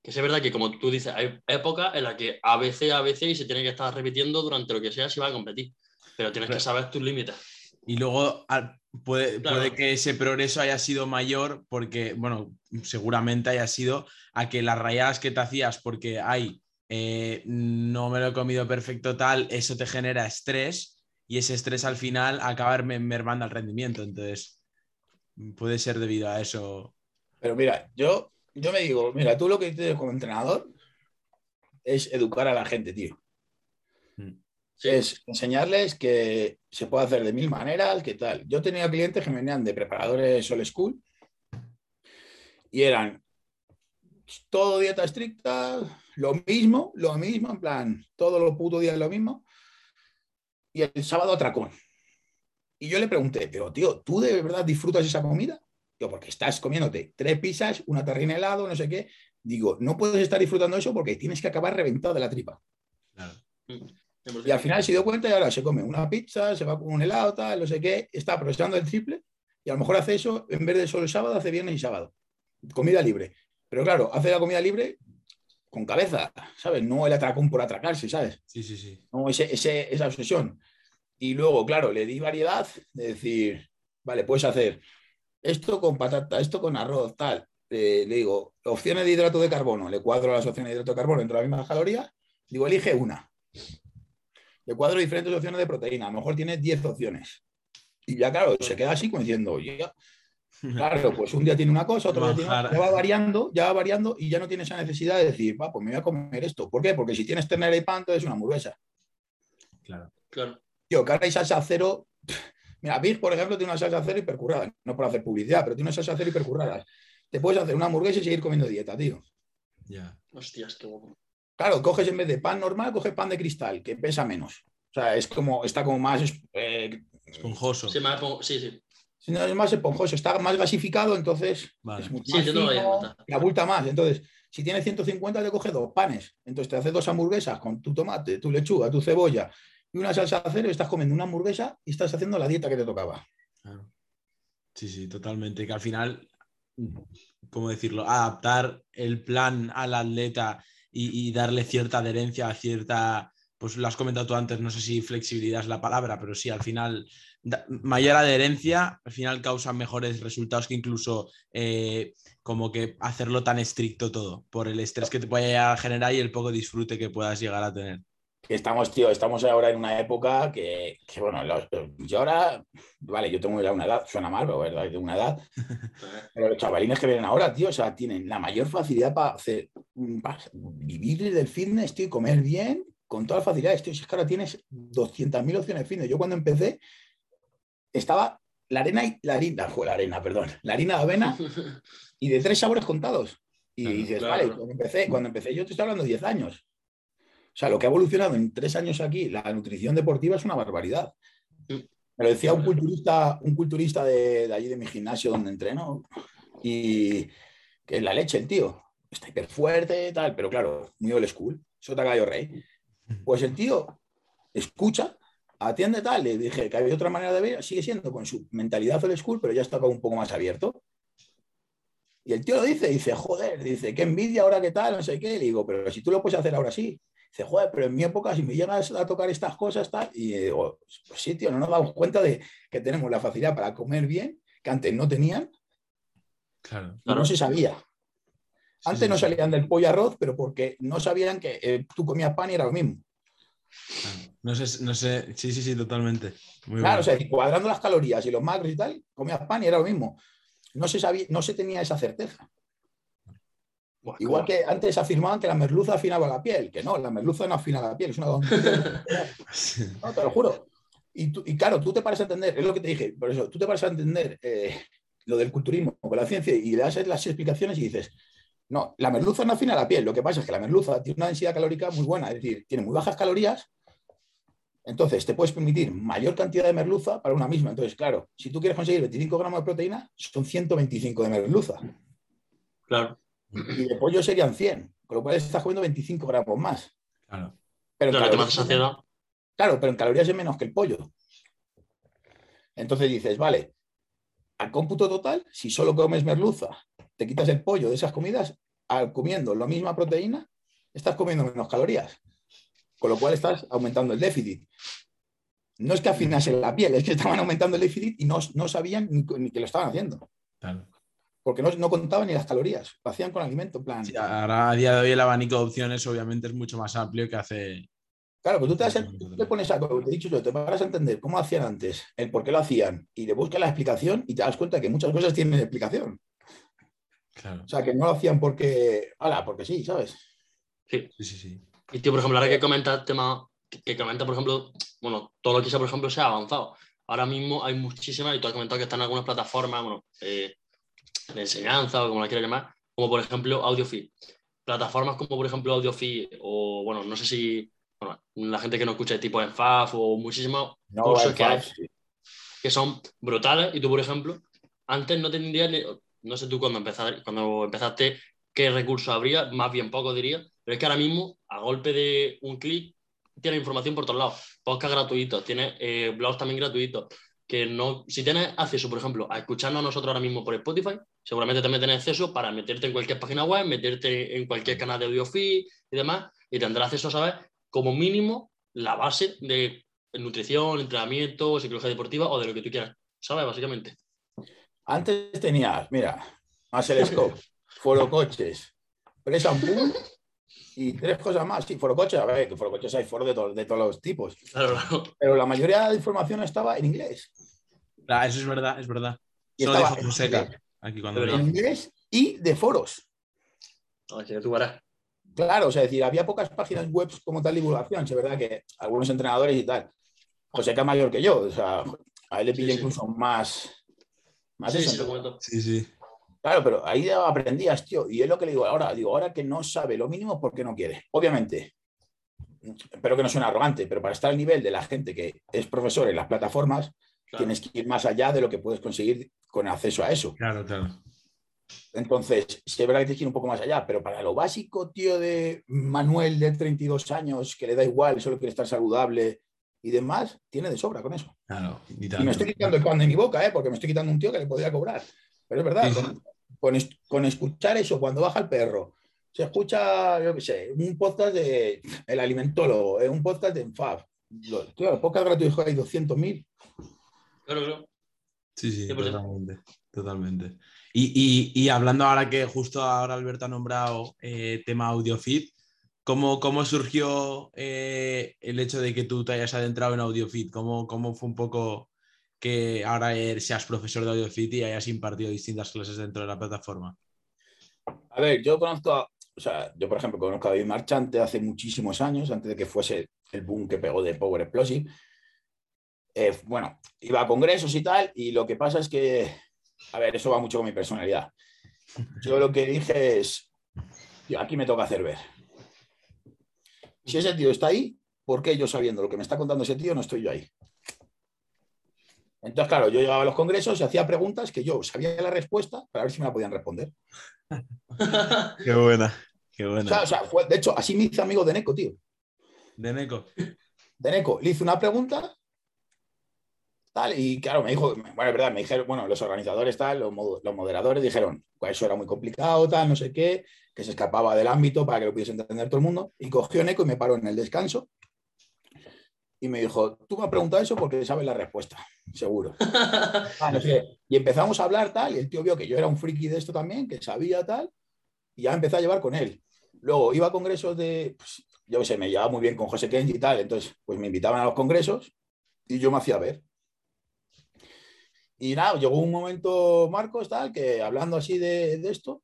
que es verdad que como tú dices, hay épocas en las que a veces, a veces y se tiene que estar repitiendo durante lo que sea si va a competir. Pero tienes que saber tus límites. Y luego al- puede, Claro. puede que ese progreso haya sido mayor porque, bueno, seguramente haya sido a que las rayadas que te hacías porque hay, eh, no me lo he comido perfecto tal, eso te genera estrés y ese estrés al final acaba mer- mermando el rendimiento. Entonces, puede ser debido a eso. Pero mira, yo, yo me digo, mira, tú lo que tienes como entrenador es educar a la gente, tío. Sí. Es enseñarles que se puede hacer de mil maneras, que tal. Yo tenía clientes que me venían de preparadores Sol School y eran todo dieta estricta, lo mismo, lo mismo, en plan, todos los putos días lo mismo. Y el sábado atracón. Y yo le pregunté, pero tío, ¿tú de verdad disfrutas esa comida? Digo, porque estás comiéndote tres pizzas, una terrina helado, no sé qué. Digo, no puedes estar disfrutando eso porque tienes que acabar reventado de la tripa. Y al final se dio cuenta y ahora se come una pizza, se va con un helado, tal, no sé qué, está aprovechando el triple y a lo mejor hace eso en vez de solo el sábado, hace viernes y sábado. Comida libre. Pero claro, hace la comida libre con cabeza, ¿sabes? No el atracón por atracarse, ¿sabes? Sí, sí, sí. No ese, ese- esa obsesión. Y luego, claro, le di variedad de decir, vale, puedes hacer esto con patata, esto con arroz, tal. Eh, le digo, opciones de hidrato de carbono, le cuadro las opciones de hidrato de carbono dentro de las mismas calorías, digo, elige una. Le cuadro diferentes opciones de proteína, a lo mejor tiene 10 opciones. Y ya, claro, se queda así como diciendo, oye, ya, claro, pues un día tiene una cosa, otro día tiene otra, ya va variando, ya va variando y ya no tiene esa necesidad de decir, va, pues me voy a comer esto. ¿Por qué? Porque si tienes ternera y pan, entonces es una hamburguesa. Claro. Claro. Tío, que ahora hay salsa cero. Mira, Big, por ejemplo, tiene una salsa cero hipercurrada. No por hacer publicidad, pero tiene una salsa cero hipercurrada. Te puedes hacer una hamburguesa y seguir comiendo dieta, tío. Ya. Hostias, qué guapo. Claro, coges en vez de pan normal, coges pan de cristal, que pesa menos. O sea, es como, está como más, eh, Esponjoso. Sí, me pongo- sí, sí. si no, es más esponjoso, está más gasificado, entonces Vale. es mucho Sí, más que fino, dices. y abulta más. Entonces, si tienes 150, te coge dos panes. Entonces te hace dos hamburguesas con tu tomate, tu lechuga, tu cebolla y una salsa cero y estás comiendo una hamburguesa y estás haciendo la dieta que te tocaba. Claro. Sí, sí, totalmente. Que al final, ¿cómo decirlo? Adaptar el plan al atleta y, darle cierta adherencia, cierta, pues lo has comentado tú antes, no sé si flexibilidad es la palabra, pero sí, al final, mayor adherencia, al final causa mejores resultados que incluso eh, como que hacerlo tan estricto todo, por el estrés que te puede llegar a generar y el poco disfrute que puedas llegar a tener. Que estamos, tío, estamos ahora en una época que, que, bueno, los- yo ahora, vale, yo tengo ya una edad, suena mal, pero verdad, tengo una edad, pero los chavalines que vienen ahora, tío, o sea, tienen la mayor facilidad para hacer, para vivir del fitness, tío, y comer bien, con todas las facilidades, tío, si es que ahora tienes 200.000 opciones de fitness. Yo cuando empecé, estaba la arena y la harina, fue la arena, perdón, la harina de avena y de tres sabores contados. Y dices, claro. vale, cuando empecé, cuando empecé yo te estoy hablando de 10 años. O sea, lo que ha evolucionado en tres años aquí, la nutrición deportiva es una barbaridad. Me lo decía un culturista, un culturista de, allí de mi gimnasio donde entreno, y que es la leche el tío. Está hiper fuerte, tal, pero claro, muy old school. Sota gallo rey. Pues el tío escucha, atiende tal. Le dije que había otra manera de ver, sigue siendo con su mentalidad old school, pero ya está un poco más abierto. Y el tío lo dice, dice, joder, dice, qué envidia ahora qué tal, no sé qué. Le digo, pero si tú lo puedes hacer ahora sí. Dice, joder, pero en mi época, si me llegas a tocar estas cosas, tal, y digo, pues sí, tío, no nos damos cuenta de que tenemos la facilidad para comer bien, que antes no tenían, Claro. no se sabía. Antes sí, no salían del pollo arroz, pero porque no sabían que eh, tú comías pan y era lo mismo. No sé, no sé. Sí, sí, sí, totalmente. Muy Claro, bueno. o sea, cuadrando las calorías y los macros y tal, comías pan y era lo mismo. No se sabía, no se tenía esa certeza. Buah, Igual que antes afirmaban que la merluza afinaba la piel, que no, la merluza no afina la piel, es una. No, te lo juro. Y, tú- y claro, tú te paras a entender, es lo que te dije, por eso, tú te paras a entender eh, lo del culturismo con la ciencia y le das las explicaciones y dices, no, la merluza no afina la piel, lo que pasa es que la merluza tiene una densidad calórica muy buena, es decir, tiene muy bajas calorías, entonces te puedes permitir mayor cantidad de merluza para una misma. Entonces, claro, si tú quieres conseguir 25 gramos de proteína, son 125 de merluza Claro, y de pollo serían 100, con lo cual estás comiendo 25 gramos más. Claro. Pero en más calorías-. Claro, pero en calorías es menos que el pollo. Entonces dices, vale, al cómputo total, si solo comes merluza, te quitas el pollo de esas comidas, al comiendo la misma proteína, estás comiendo menos calorías. Con lo cual estás aumentando el déficit. No es que afinase la piel, es que estaban aumentando el déficit y no, no sabían ni, ni que lo estaban haciendo. claro. Porque no, no contaban ni las calorías, lo hacían con alimento. En plan, Sí, ahora a día de hoy el abanico de opciones obviamente es mucho más amplio que hace. Claro, pero tú te, das el- tú te pones a, como te he dicho yo, te paras a entender cómo hacían antes, el por qué lo hacían, y le buscas la explicación y te das cuenta que muchas cosas tienen explicación. Claro. O sea, que no lo hacían porque, hala, porque sí, ¿sabes? Sí, sí, sí. Y tío, por ejemplo, ahora que comenta el tema, que, que comenta, por ejemplo, bueno, todo lo que sea, por ejemplo, se ha avanzado. Ahora mismo hay muchísimas, y tú has comentado que están en algunas plataformas, bueno, eh, de enseñanza o como la quieras llamar, como por ejemplo AudioFeed. Plataformas como por ejemplo AudioFeed, o bueno, no sé si, bueno, la gente que no escucha tipo en FAF o muchísimos No, cursos que hay que son brutales. Y tú, por ejemplo, antes no tendrías, ni- no sé tú cuando empezaste, cuando empezaste qué recursos habría, más bien poco diría, pero es que ahora mismo, a golpe de un clic, tienes información por todos lados, podcast gratuitos, tienes eh, blogs también gratuitos, que no, si tienes acceso, por ejemplo, a escucharnos a nosotros ahora mismo por Spotify, seguramente también tienes acceso para meterte en cualquier página web, meterte en cualquier canal de audio feed y demás, y tendrás acceso a saber como mínimo la base de nutrición, entrenamiento, psicología deportiva o de lo que tú quieras, ¿sabes? Básicamente. Antes tenías, mira, Scope, Foro Coches, Press and Pull y tres cosas más. Sí, Foro Coches, a ver, que Foro Coches hay foro de, to- de todos los tipos, Claro, claro. pero la mayoría de información estaba en inglés. Ah, eso es verdad, es verdad. Y Eso lo estaba aquí cuando En inglés y de foros. Así que tú verás. Claro, o sea, es decir, había pocas páginas web como tal divulgación, es verdad que algunos entrenadores y tal. José es mayor que yo, o sea, a él le Sí, pilla sí. incluso más. más Sí, eso. sí, te comento. Sí, sí. Claro, pero ahí aprendías, tío. Y es lo que le digo ahora, digo, ahora que no sabe lo mínimo, ¿por qué no quiere? Obviamente, espero que no suene arrogante, pero para estar al nivel de la gente que es profesor en las plataformas, Claro. tienes que ir más allá de lo que puedes conseguir con acceso a eso. Claro, claro. Entonces, sí es verdad que tienes que ir un poco más allá, pero para lo básico, tío, de Manuel de 32 años, que le da igual, solo quiere estar saludable y demás, tiene de sobra con eso. Claro. Y Y me estoy quitando el pan de mi boca, ¿eh? porque me estoy quitando un tío que le podría cobrar. Pero es verdad, Sí, con, con es- con escuchar eso cuando baja el perro, se escucha, yo qué sé, un podcast de El Alimentólogo, eh, un podcast de Enfab. El podcast gratuito hay 200.000. Claro, claro. Sí, sí, 100%. totalmente. Totalmente. Y, y- y hablando ahora que justo ahora Alberto ha nombrado eh, tema AudioFeed, ¿cómo, cómo surgió eh, el hecho de que tú te hayas adentrado en AudioFeed? ¿Cómo, ¿Cómo fue un poco que ahora er- seas profesor de AudioFeed y hayas impartido distintas clases dentro de la plataforma? A ver, yo conozco a, o sea, yo por ejemplo conozco a David Marchante hace muchísimos años, antes de que fuese el boom que pegó de Power Explosive. Eh, bueno, iba a congresos y tal, y lo que pasa es que, a ver, eso va mucho con mi personalidad. Yo lo que dije es, "Tío, aquí me toca hacer ver. Si ese tío está ahí, ¿por qué yo sabiendo lo que me está contando ese tío no estoy yo ahí? Entonces, claro, yo llegaba a los congresos y hacía preguntas que yo sabía la respuesta para ver si me la podían responder. Qué buena, qué O buena. sea, o sea, fue- de hecho, así me hice amigo de Neko, tío. De Neko. De Neko, le hice una pregunta tal, y claro, me dijo, bueno, es verdad, me dijeron, bueno, los organizadores, tal, los, los moderadores dijeron, pues eso era muy complicado, tal, no sé qué, que se escapaba del ámbito para que lo pudiese entender todo el mundo, y cogió Neko y me paró en el descanso, y me dijo, tú me has preguntado eso porque sabes la respuesta, seguro. Y empezamos a hablar tal, y el tío vio que yo era un friki de esto también, que sabía tal, y ya empecé a llevar con él. Luego iba a congresos de, pues, yo qué sé, me llevaba muy bien con José Kenji y tal, entonces pues me invitaban a los congresos y yo me hacía ver. Y nada, llegó un momento, Marcos, tal, que hablando así de, de esto,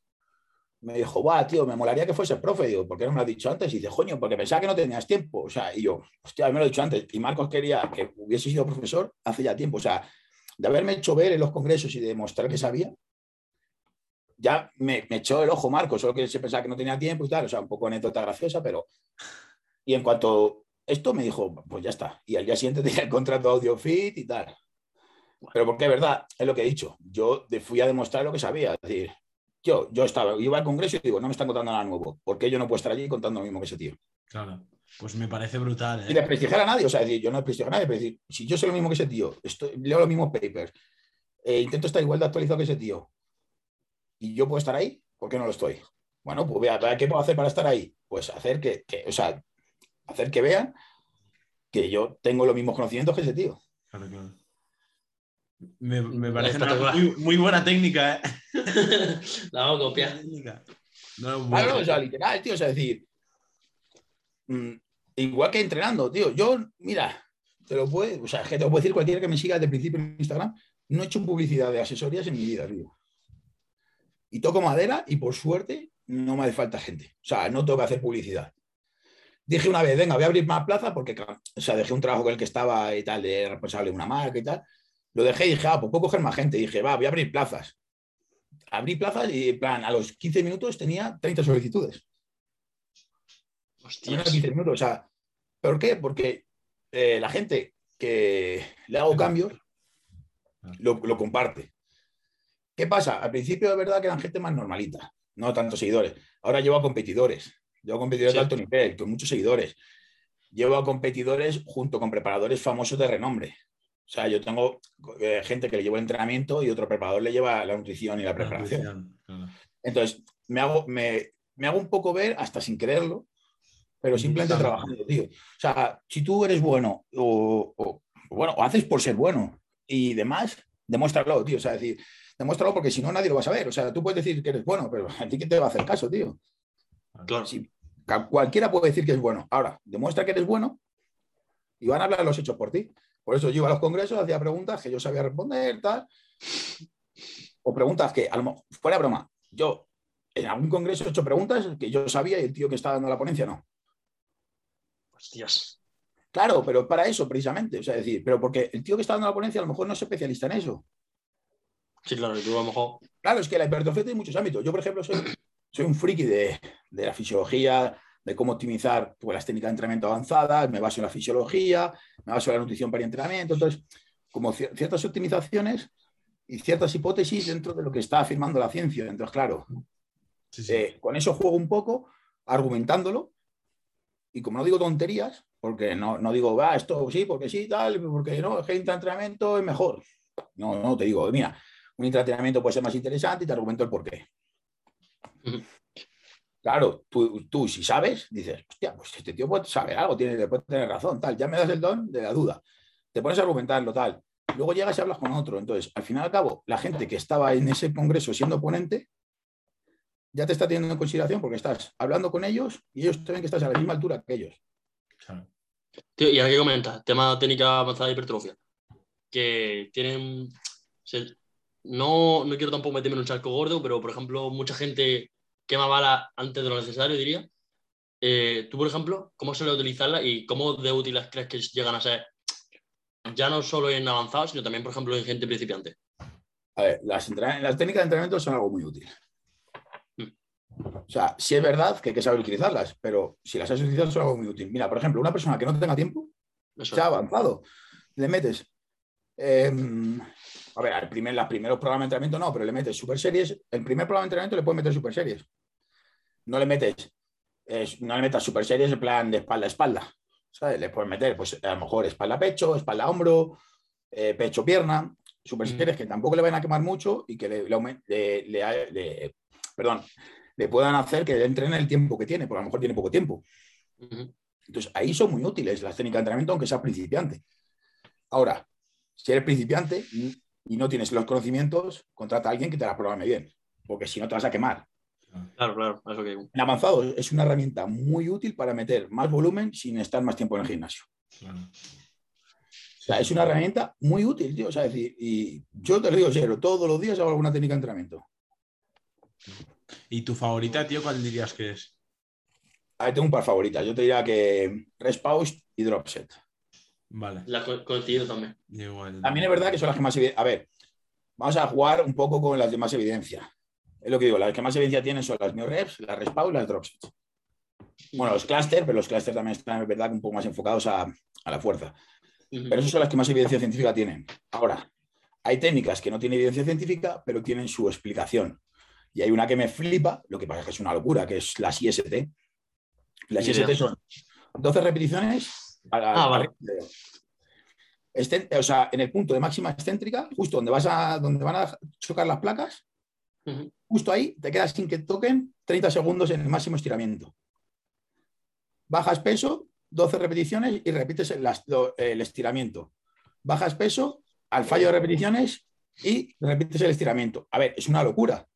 me dijo, va, tío, me molaría que fuese profe. Digo, ¿por no me lo has dicho antes? Y dice, coño, porque pensaba que no tenías tiempo. O sea, y yo, hostia, me lo he dicho antes. Y Marcos quería que hubiese sido profesor hace ya tiempo. O sea, de haberme hecho ver en los congresos y demostrar que sabía, ya me, echó el ojo Marcos, solo que se pensaba que no tenía tiempo y tal. O sea, un poco anécdota graciosa, pero. Y en cuanto esto me dijo, pues ya está. Y al día siguiente tenía el contrato audio fit y tal. Pero porque es verdad, es lo que he dicho. Yo fui a demostrar lo que sabía. Es decir, yo, yo estaba, iba al Congreso y digo, no me están contando nada nuevo. ¿Por qué yo no puedo estar allí contando lo mismo que ese tío? Claro, pues me parece brutal. ¿eh? Y desprestigiar a nadie, o sea, decir, yo no desprestigiar a nadie, pero decir, si yo soy lo mismo que ese tío, estoy, leo los mismos papers, eh, intento estar igual de actualizado que ese tío, y yo puedo estar ahí, ¿por qué no lo estoy? Bueno, pues vea, ¿qué puedo hacer para estar ahí? Pues hacer que, que, o sea, hacer que vean que yo tengo los mismos conocimientos que ese tío. Claro, claro. Me, me parece una muy, muy, buena técnica, ¿eh? La hago copiar. No, claro, o sea, literal, tío, o sea, decir, mmm, igual que entrenando, tío, yo, mira, te lo puedo, o sea, que te lo puedo decir cualquiera que me siga desde el principio en Instagram, no he hecho publicidad de asesorías en mi vida, tío. Y toco madera y por suerte no me hace falta gente. O sea, no tengo que hacer publicidad. Dije una vez, venga, voy a abrir más plaza porque, o sea, dejé un trabajo con el que estaba y tal, de responsable de una marca y tal. Lo dejé y dije, ah, pues puedo coger más gente. Y dije, va, voy a abrir plazas. Abrí plazas y, en plan, a los 15 minutos tenía 30 solicitudes. Hostia. 15 minutos, o sea, ¿por qué? Porque eh, la gente que le hago cambios lo, lo, comparte. ¿Qué pasa? Al principio es verdad que eran gente más normalita, no tantos seguidores. Ahora llevo a competidores, llevo a competidores sí. de alto nivel, con muchos seguidores. Llevo a competidores junto con preparadores famosos de renombre. O sea, yo tengo eh, gente que le lleva el entrenamiento y otro preparador le lleva la nutrición y la preparación. La nutrición, claro. Entonces, me hago, me, me, hago un poco ver, hasta sin quererlo, pero simplemente trabajando, tío. O sea, si tú eres bueno o, o, bueno, o haces por ser bueno y demás, demuéstralo, tío. O sea, decir, demuéstralo porque si no, nadie lo va a saber. O sea, tú puedes decir que eres bueno, pero a ti quién te va a hacer caso, tío. Claro. Si, cualquiera puede decir que es bueno. Ahora, demuestra que eres bueno y van a hablar los hechos por ti. Por eso yo iba a los congresos, hacía preguntas que yo sabía responder, tal. O preguntas que, a lo, fuera broma, yo en algún congreso he hecho preguntas que yo sabía y el tío que estaba dando la ponencia no. Hostias. Claro, pero para eso precisamente. O sea, decir, pero porque el tío que está dando la ponencia a lo mejor no es especialista en eso. Sí, claro, tú a lo mejor. Claro, es que la hipertrofia tiene muchos ámbitos. Yo, por ejemplo, soy, soy un friki de, de la fisiología, de cómo optimizar pues, las técnicas de entrenamiento avanzadas, me baso en la fisiología, me baso en la nutrición para entrenamiento. Entonces, como ciertas optimizaciones y ciertas hipótesis dentro de lo que está afirmando la ciencia. Entonces, claro, sí, sí. Eh, con eso juego un poco, argumentándolo, y como no digo tonterías, porque no, no digo, va, esto sí, porque sí, tal, porque no, es que el entrenamiento es mejor. No, no, te digo, mira, un entrenamiento puede ser más interesante y te argumento el porqué. Claro, tú, tú, si sabes, dices, hostia, pues este tío puede saber algo, tiene, puede tener razón, tal, ya me das el don de la duda. Te pones a argumentarlo, tal. Luego llegas y hablas con otro. Entonces, al final y al cabo, la gente que estaba en ese congreso siendo ponente, ya te está teniendo en consideración porque estás hablando con ellos y ellos te ven que estás a la misma altura que ellos. Claro. Y ahora que comentas, tema técnica avanzada de hipertrofia, que tienen... No, no quiero tampoco meterme en un charco gordo, pero por ejemplo, mucha gente quema bala antes de lo necesario, diría. Eh, tú, por ejemplo, ¿cómo suele utilizarla y cómo de útiles crees que llegan a ser? Ya no solo en avanzados, sino también, por ejemplo, en gente principiante. A ver, las, las técnicas de entrenamiento son algo muy útil. Mm. O sea, sí es verdad que hay que saber utilizarlas, pero si las has utilizado son algo muy útil. Mira, por ejemplo, una persona que no tenga tiempo, Eso. se ha avanzado, le metes eh, a ver, primer, los primeros programas de entrenamiento no, pero le metes super series. El primer programa de entrenamiento le puedes meter super series. No le metes, eh, no le metas super series en plan de espalda a espalda. ¿sabes? Le puedes meter, pues a lo mejor espalda-pecho, espalda-hombro, eh, pecho-pierna, super series que tampoco le van a quemar mucho y que le, le le- perdón, le puedan hacer que entrene el tiempo que tiene, porque a lo mejor tiene poco tiempo. Entonces, ahí son muy útiles las técnicas de entrenamiento, aunque seas principiante. Ahora, si eres principiante y- no tienes los conocimientos, contrata a alguien que te la programe bien, porque si no te vas a quemar. Claro, claro, eso que En avanzado es una herramienta muy útil para meter más volumen sin estar más tiempo en el gimnasio. O sea, es una herramienta muy útil, tío. O sea, es decir, y yo te lo digo serio, todos los días hago alguna técnica de entrenamiento. ¿Y tu favorita, tío, cuál dirías que es? A ver, tengo un par favoritas. Yo te diría que rest pause y drop set. Vale. la co- coincido también. Igual. También es verdad que son las que más A ver, vamos a jugar un poco con las de más evidencia. Es lo que digo, las que más evidencia tienen son las new reps, las rest pause y las drop sets. Bueno, los clusters, pero los clusters también están, es verdad, un poco más enfocados a, a la fuerza. Pero esas son las que más evidencia científica tienen. Ahora, hay técnicas que no tienen evidencia científica, pero tienen su explicación. Y hay una que me flipa, lo que pasa es que es una locura, que es las IST. Las IST son 12 repeticiones. a la- Ah, vale. Esten- o sea, en el punto de máxima excéntrica, justo donde, vas a, donde van a chocar las placas. Justo ahí te quedas sin que toquen 30 segundos en el máximo estiramiento. Bajas peso, 12 repeticiones y repites el, estiramiento. Bajas peso al fallo de repeticiones y repites el estiramiento. A ver, es una locura.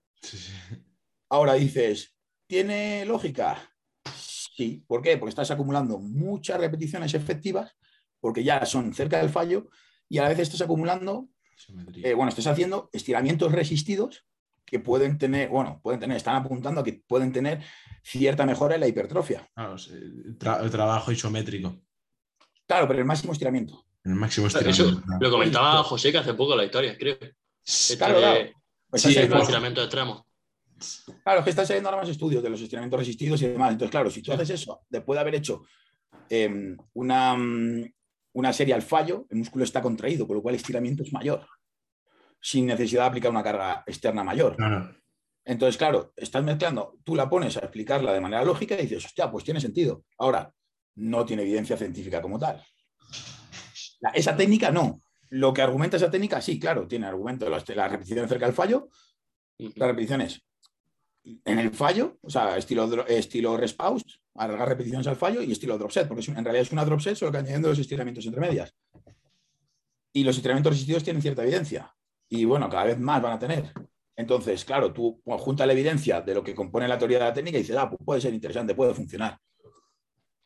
Ahora dices, ¿tiene lógica? Sí. ¿Por qué? Porque estás acumulando muchas repeticiones efectivas, porque ya son cerca del fallo, y a la vez estás acumulando eh, bueno, estás haciendo estiramientos resistidos que pueden tener, bueno, pueden tener, están apuntando a que pueden tener cierta mejora en la hipertrofia. Claro, tra- el trabajo isométrico. Claro, pero el máximo estiramiento. El máximo Eso estiramiento. claro. lo comentaba José que hace poco la historia, creo. Claro, de- claro. Pues Sí, de haciendo- estiramiento extremo. claro, es que están saliendo ahora más estudios de los estiramientos resistidos y demás. Entonces, claro, si tú haces eso, después de haber hecho eh, una, mm, una serie al fallo, el músculo está contraído, con lo cual el estiramiento es mayor, sin necesidad de aplicar una carga externa mayor. Entonces, claro, estás mezclando, tú la pones a explicarla de manera lógica y dices, hostia, pues tiene sentido. Ahora, no tiene evidencia científica como tal. La- esa técnica no. Lo que argumenta esa técnica, sí, claro, tiene argumento. Las, las repeticiones cerca del fallo, las repeticiones en el fallo, o sea, estilo, estilo rest pause, alargar repeticiones al fallo y estilo drop set, porque es en realidad es una drop set, solo que añadiendo los estiramientos entre medias. Y los estiramientos resistidos tienen cierta evidencia. Y bueno, cada vez más van a tener. Entonces, claro, tú pues, junta la evidencia de lo que compone la teoría de la técnica y dices, ah, pues puede ser interesante, puede funcionar.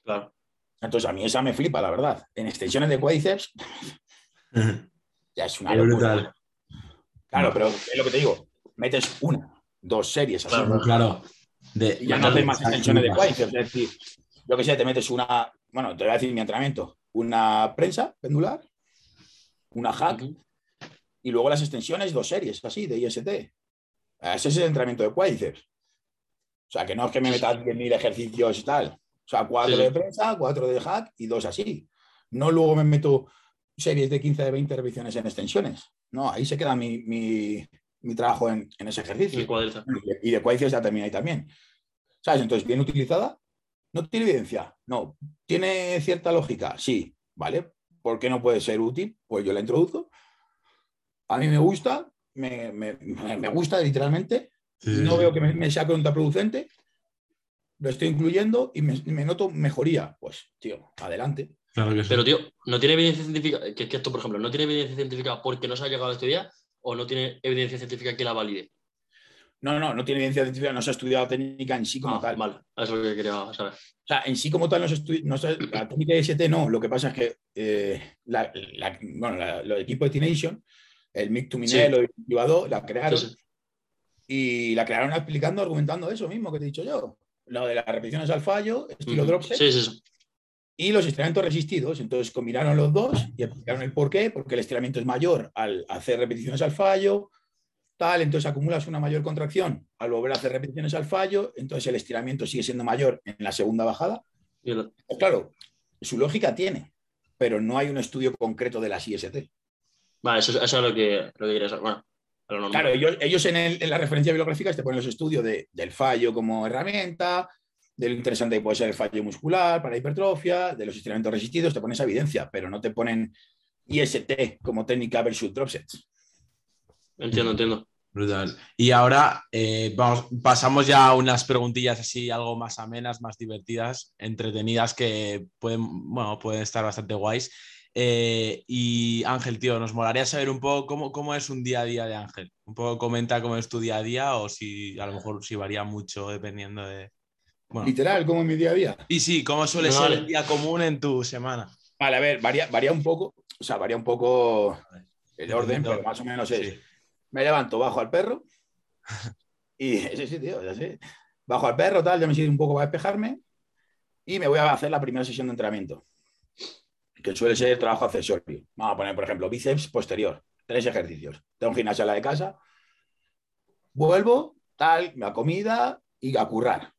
Claro. Entonces, a mí esa me flipa, la verdad. En extensiones de cuádriceps, ya es una locura. brutal. Claro, pero es lo que te digo, metes una, dos series así. Claro, Claro. De, Y ya no haces más extensiones de cuádriceps. Es decir, yo que sé, te metes una, bueno, te voy a decir mi entrenamiento, una prensa pendular, una hack. Y luego las extensiones, dos series así de IST. Ese es el entrenamiento de cuádriceps. O sea, que no es que me metas 10.000 ejercicios y tal. O sea, cuatro Sí. de prensa, cuatro de hack y dos así. No luego me meto series de 15 de 20 repeticiones en extensiones. No, ahí se queda mi, mi- mi trabajo en, en ese ejercicio. Y de cuádriceps ya termina ahí también. ¿Sabes? Entonces, bien utilizada, no tiene evidencia. No. ¿Tiene cierta lógica? Sí. ¿Vale? ¿Por qué no puede ser útil? Pues yo la introduzco. A mí me gusta, me, me- me- gusta literalmente. Sí, no veo que me, me sea contraproducente. Lo estoy incluyendo y me, me noto mejoría. Pues, tío, adelante. Claro que sí. Pero, tío, ¿no tiene evidencia científica? Que, que esto, por ejemplo, ¿no tiene evidencia científica porque no se ha llegado a estudiar o no tiene evidencia científica que la valide? No, no, no tiene evidencia científica, no se ha estudiado la técnica en sí como Ah, tal. vale, eso es lo que quería saber. O sea, en sí como tal no se no se- la técnica de ST no, lo que pasa es que eh, la- la- bueno, la- los equipos de T-Nation, el Mick Tuminello y Privado, la crearon Sí, sí. y la crearon explicando, argumentando eso mismo que te he dicho yo. Lo de las repeticiones al fallo, estilo Ujú. drop set, Sí, sí, sí. y los estiramientos resistidos. Entonces combinaron los dos y explicaron el por qué, porque el estiramiento es mayor al hacer repeticiones al fallo, tal, entonces acumulas una mayor contracción al volver a hacer repeticiones al fallo, entonces el estiramiento sigue siendo mayor en la segunda bajada. Pues claro, su lógica tiene, pero no hay un estudio concreto de las IST. Vale, eso, eso es lo que, lo que quería saber. Bueno, a lo normal. Claro, ellos, ellos en, el- en la referencia bibliográfica te ponen los estudios de- del fallo como herramienta, de lo interesante que puede ser el fallo muscular para hipertrofia, de los estiramientos resistidos, te ponen esa evidencia, pero no te ponen IST como técnica versus drop sets. Entiendo, entiendo. Brutal. Y ahora eh, vamos, pasamos ya a unas preguntillas así, algo más amenas, más divertidas, entretenidas, que pueden, bueno, pueden estar bastante guays. Eh, y Ángel, tío, nos molaría saber un poco cómo, cómo, es un día a día de Ángel. Un poco comenta cómo es tu día a día o si a lo mejor si varía mucho dependiendo de... Bueno. Literal, como es mi día a día. Y sí, cómo suele ser el día común en tu semana. Vale, a ver, varía, varía un poco, o sea, varía un poco el orden, pero más o menos es... Sí me levanto, bajo al perro y sí, sí, tío, ya sé. Bajo al perro, tal, ya me sirve un poco para despejarme y me voy a hacer la primera sesión de entrenamiento, que suele ser trabajo accesorio. Vamos a poner, por ejemplo, bíceps posterior, tres ejercicios. Tengo un gimnasio en la de casa, vuelvo, tal, la comida y a currar.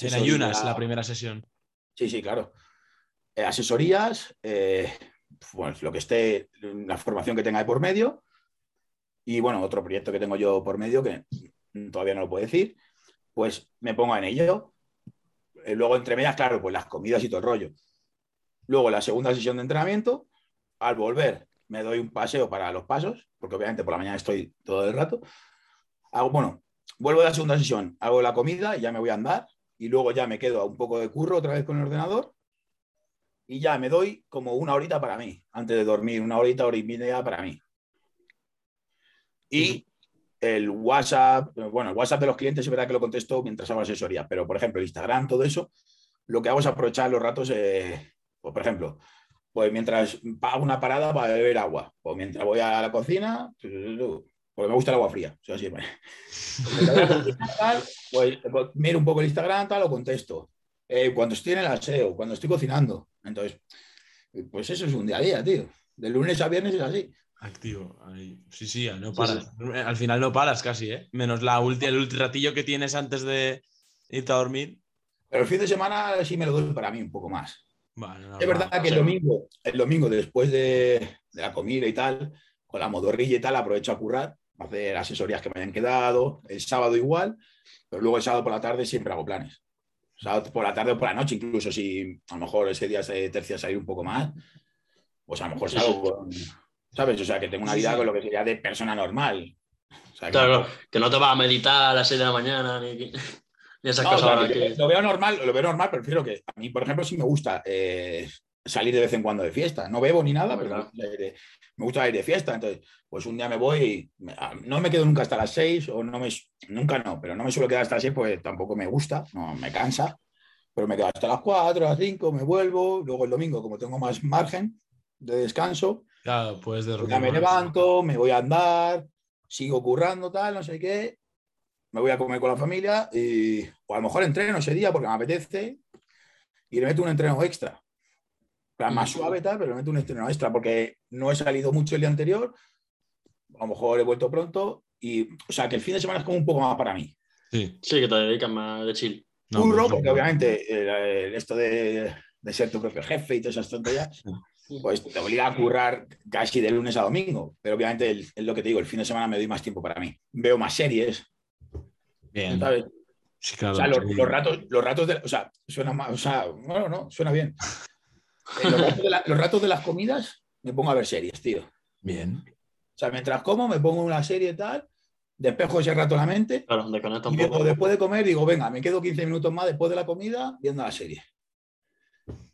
En ayunas la primera sesión. Sí, sí, claro. Eh, asesorías, eh, pues lo que esté, la formación que tenga de por medio y bueno, otro proyecto que tengo yo por medio, que todavía no lo puedo decir, pues me pongo en ello. Eh, luego, entre medias, claro, pues las comidas y todo el rollo. Luego, la segunda sesión de entrenamiento, al volver, me doy un paseo para los pasos, porque obviamente por la mañana estoy todo el rato. Hago, bueno, vuelvo a la segunda sesión, hago la comida y ya me voy a andar. Y luego ya me quedo a un poco de curro otra vez con el ordenador. Y ya me doy como una horita para mí, antes de dormir, una horita, hora y media para mí. Y el WhatsApp, bueno, el WhatsApp de los clientes es verdad que lo contesto mientras hago asesoría, pero por ejemplo, Instagram, todo eso, lo que hago es aprovechar los ratos, eh, pues, por ejemplo, pues mientras hago una parada para beber agua, o mientras voy a la cocina, porque me gusta el agua fría, o sea, sí, pues, pues, miro un poco el Instagram, tal, lo contesto. Eh, cuando estoy en el aseo, cuando estoy cocinando. Entonces, pues eso es un día a día, tío. De lunes a viernes es así. Activo. Sí, sí, no paras. Al final no paras casi, ¿eh? Menos la el último ratillo que tienes antes de irte a dormir. Pero el fin de semana sí me lo doy para mí un poco más. Es verdad que el domingo, el domingo después de, la comida y tal, con la modorrilla y tal, aprovecho a currar, a hacer asesorías que me hayan quedado. El sábado igual, pero luego el sábado por la tarde siempre hago planes. sábado por la tarde o por la noche, incluso si a lo mejor ese día se tercia salir un poco más, pues a lo mejor salgo con ¿sabes? O sea, que tengo una vida con lo que sería de persona normal. claro, que no te vas a meditar a las 6 de la mañana ni, esas cosas. Lo veo normal, lo veo normal, pero prefiero que a mí, por ejemplo, sí me gusta eh, salir de vez en cuando de fiesta. No bebo ni nada, pero me gusta ir de fiesta. Entonces, pues un día me voy y ah, no me quedo nunca hasta las 6 o no me, nunca no, pero no me suelo quedar hasta las 6 porque tampoco me gusta, no me cansa. Pero me quedo hasta las 4, las 5, me vuelvo. Luego el domingo, como tengo más margen de descanso, Claro, puedes Ya me levanto, me voy a andar, sigo currando, tal, no sé qué. Me voy a comer con la familia y, o a lo mejor entreno ese día porque me apetece y le meto un entreno extra. Más suave, tal, pero le meto un entreno extra porque no he salido mucho el día anterior. A lo mejor he vuelto pronto y, o sea, que el fin de semana es como un poco más para mí. Sí, sí que te dedicas más de chill. Curro, porque obviamente esto de, de, ser tu propio jefe y todas esas tonterías, pues te obliga a currar casi de lunes a domingo, pero obviamente es lo que te digo, el fin de semana me doy más tiempo para mí. Veo más series. Bien. ¿sabes? o sea, los, ratos, los ratos de, o sea, suena más, o sea, no, no, suena bien. Eh, los, ratos de las comidas me pongo a ver series, tío. Bien. O sea, mientras como me pongo una serie y tal, despejo ese rato la mente. Claro, y después de comer digo, venga, me quedo 15 minutos más después de la comida viendo la serie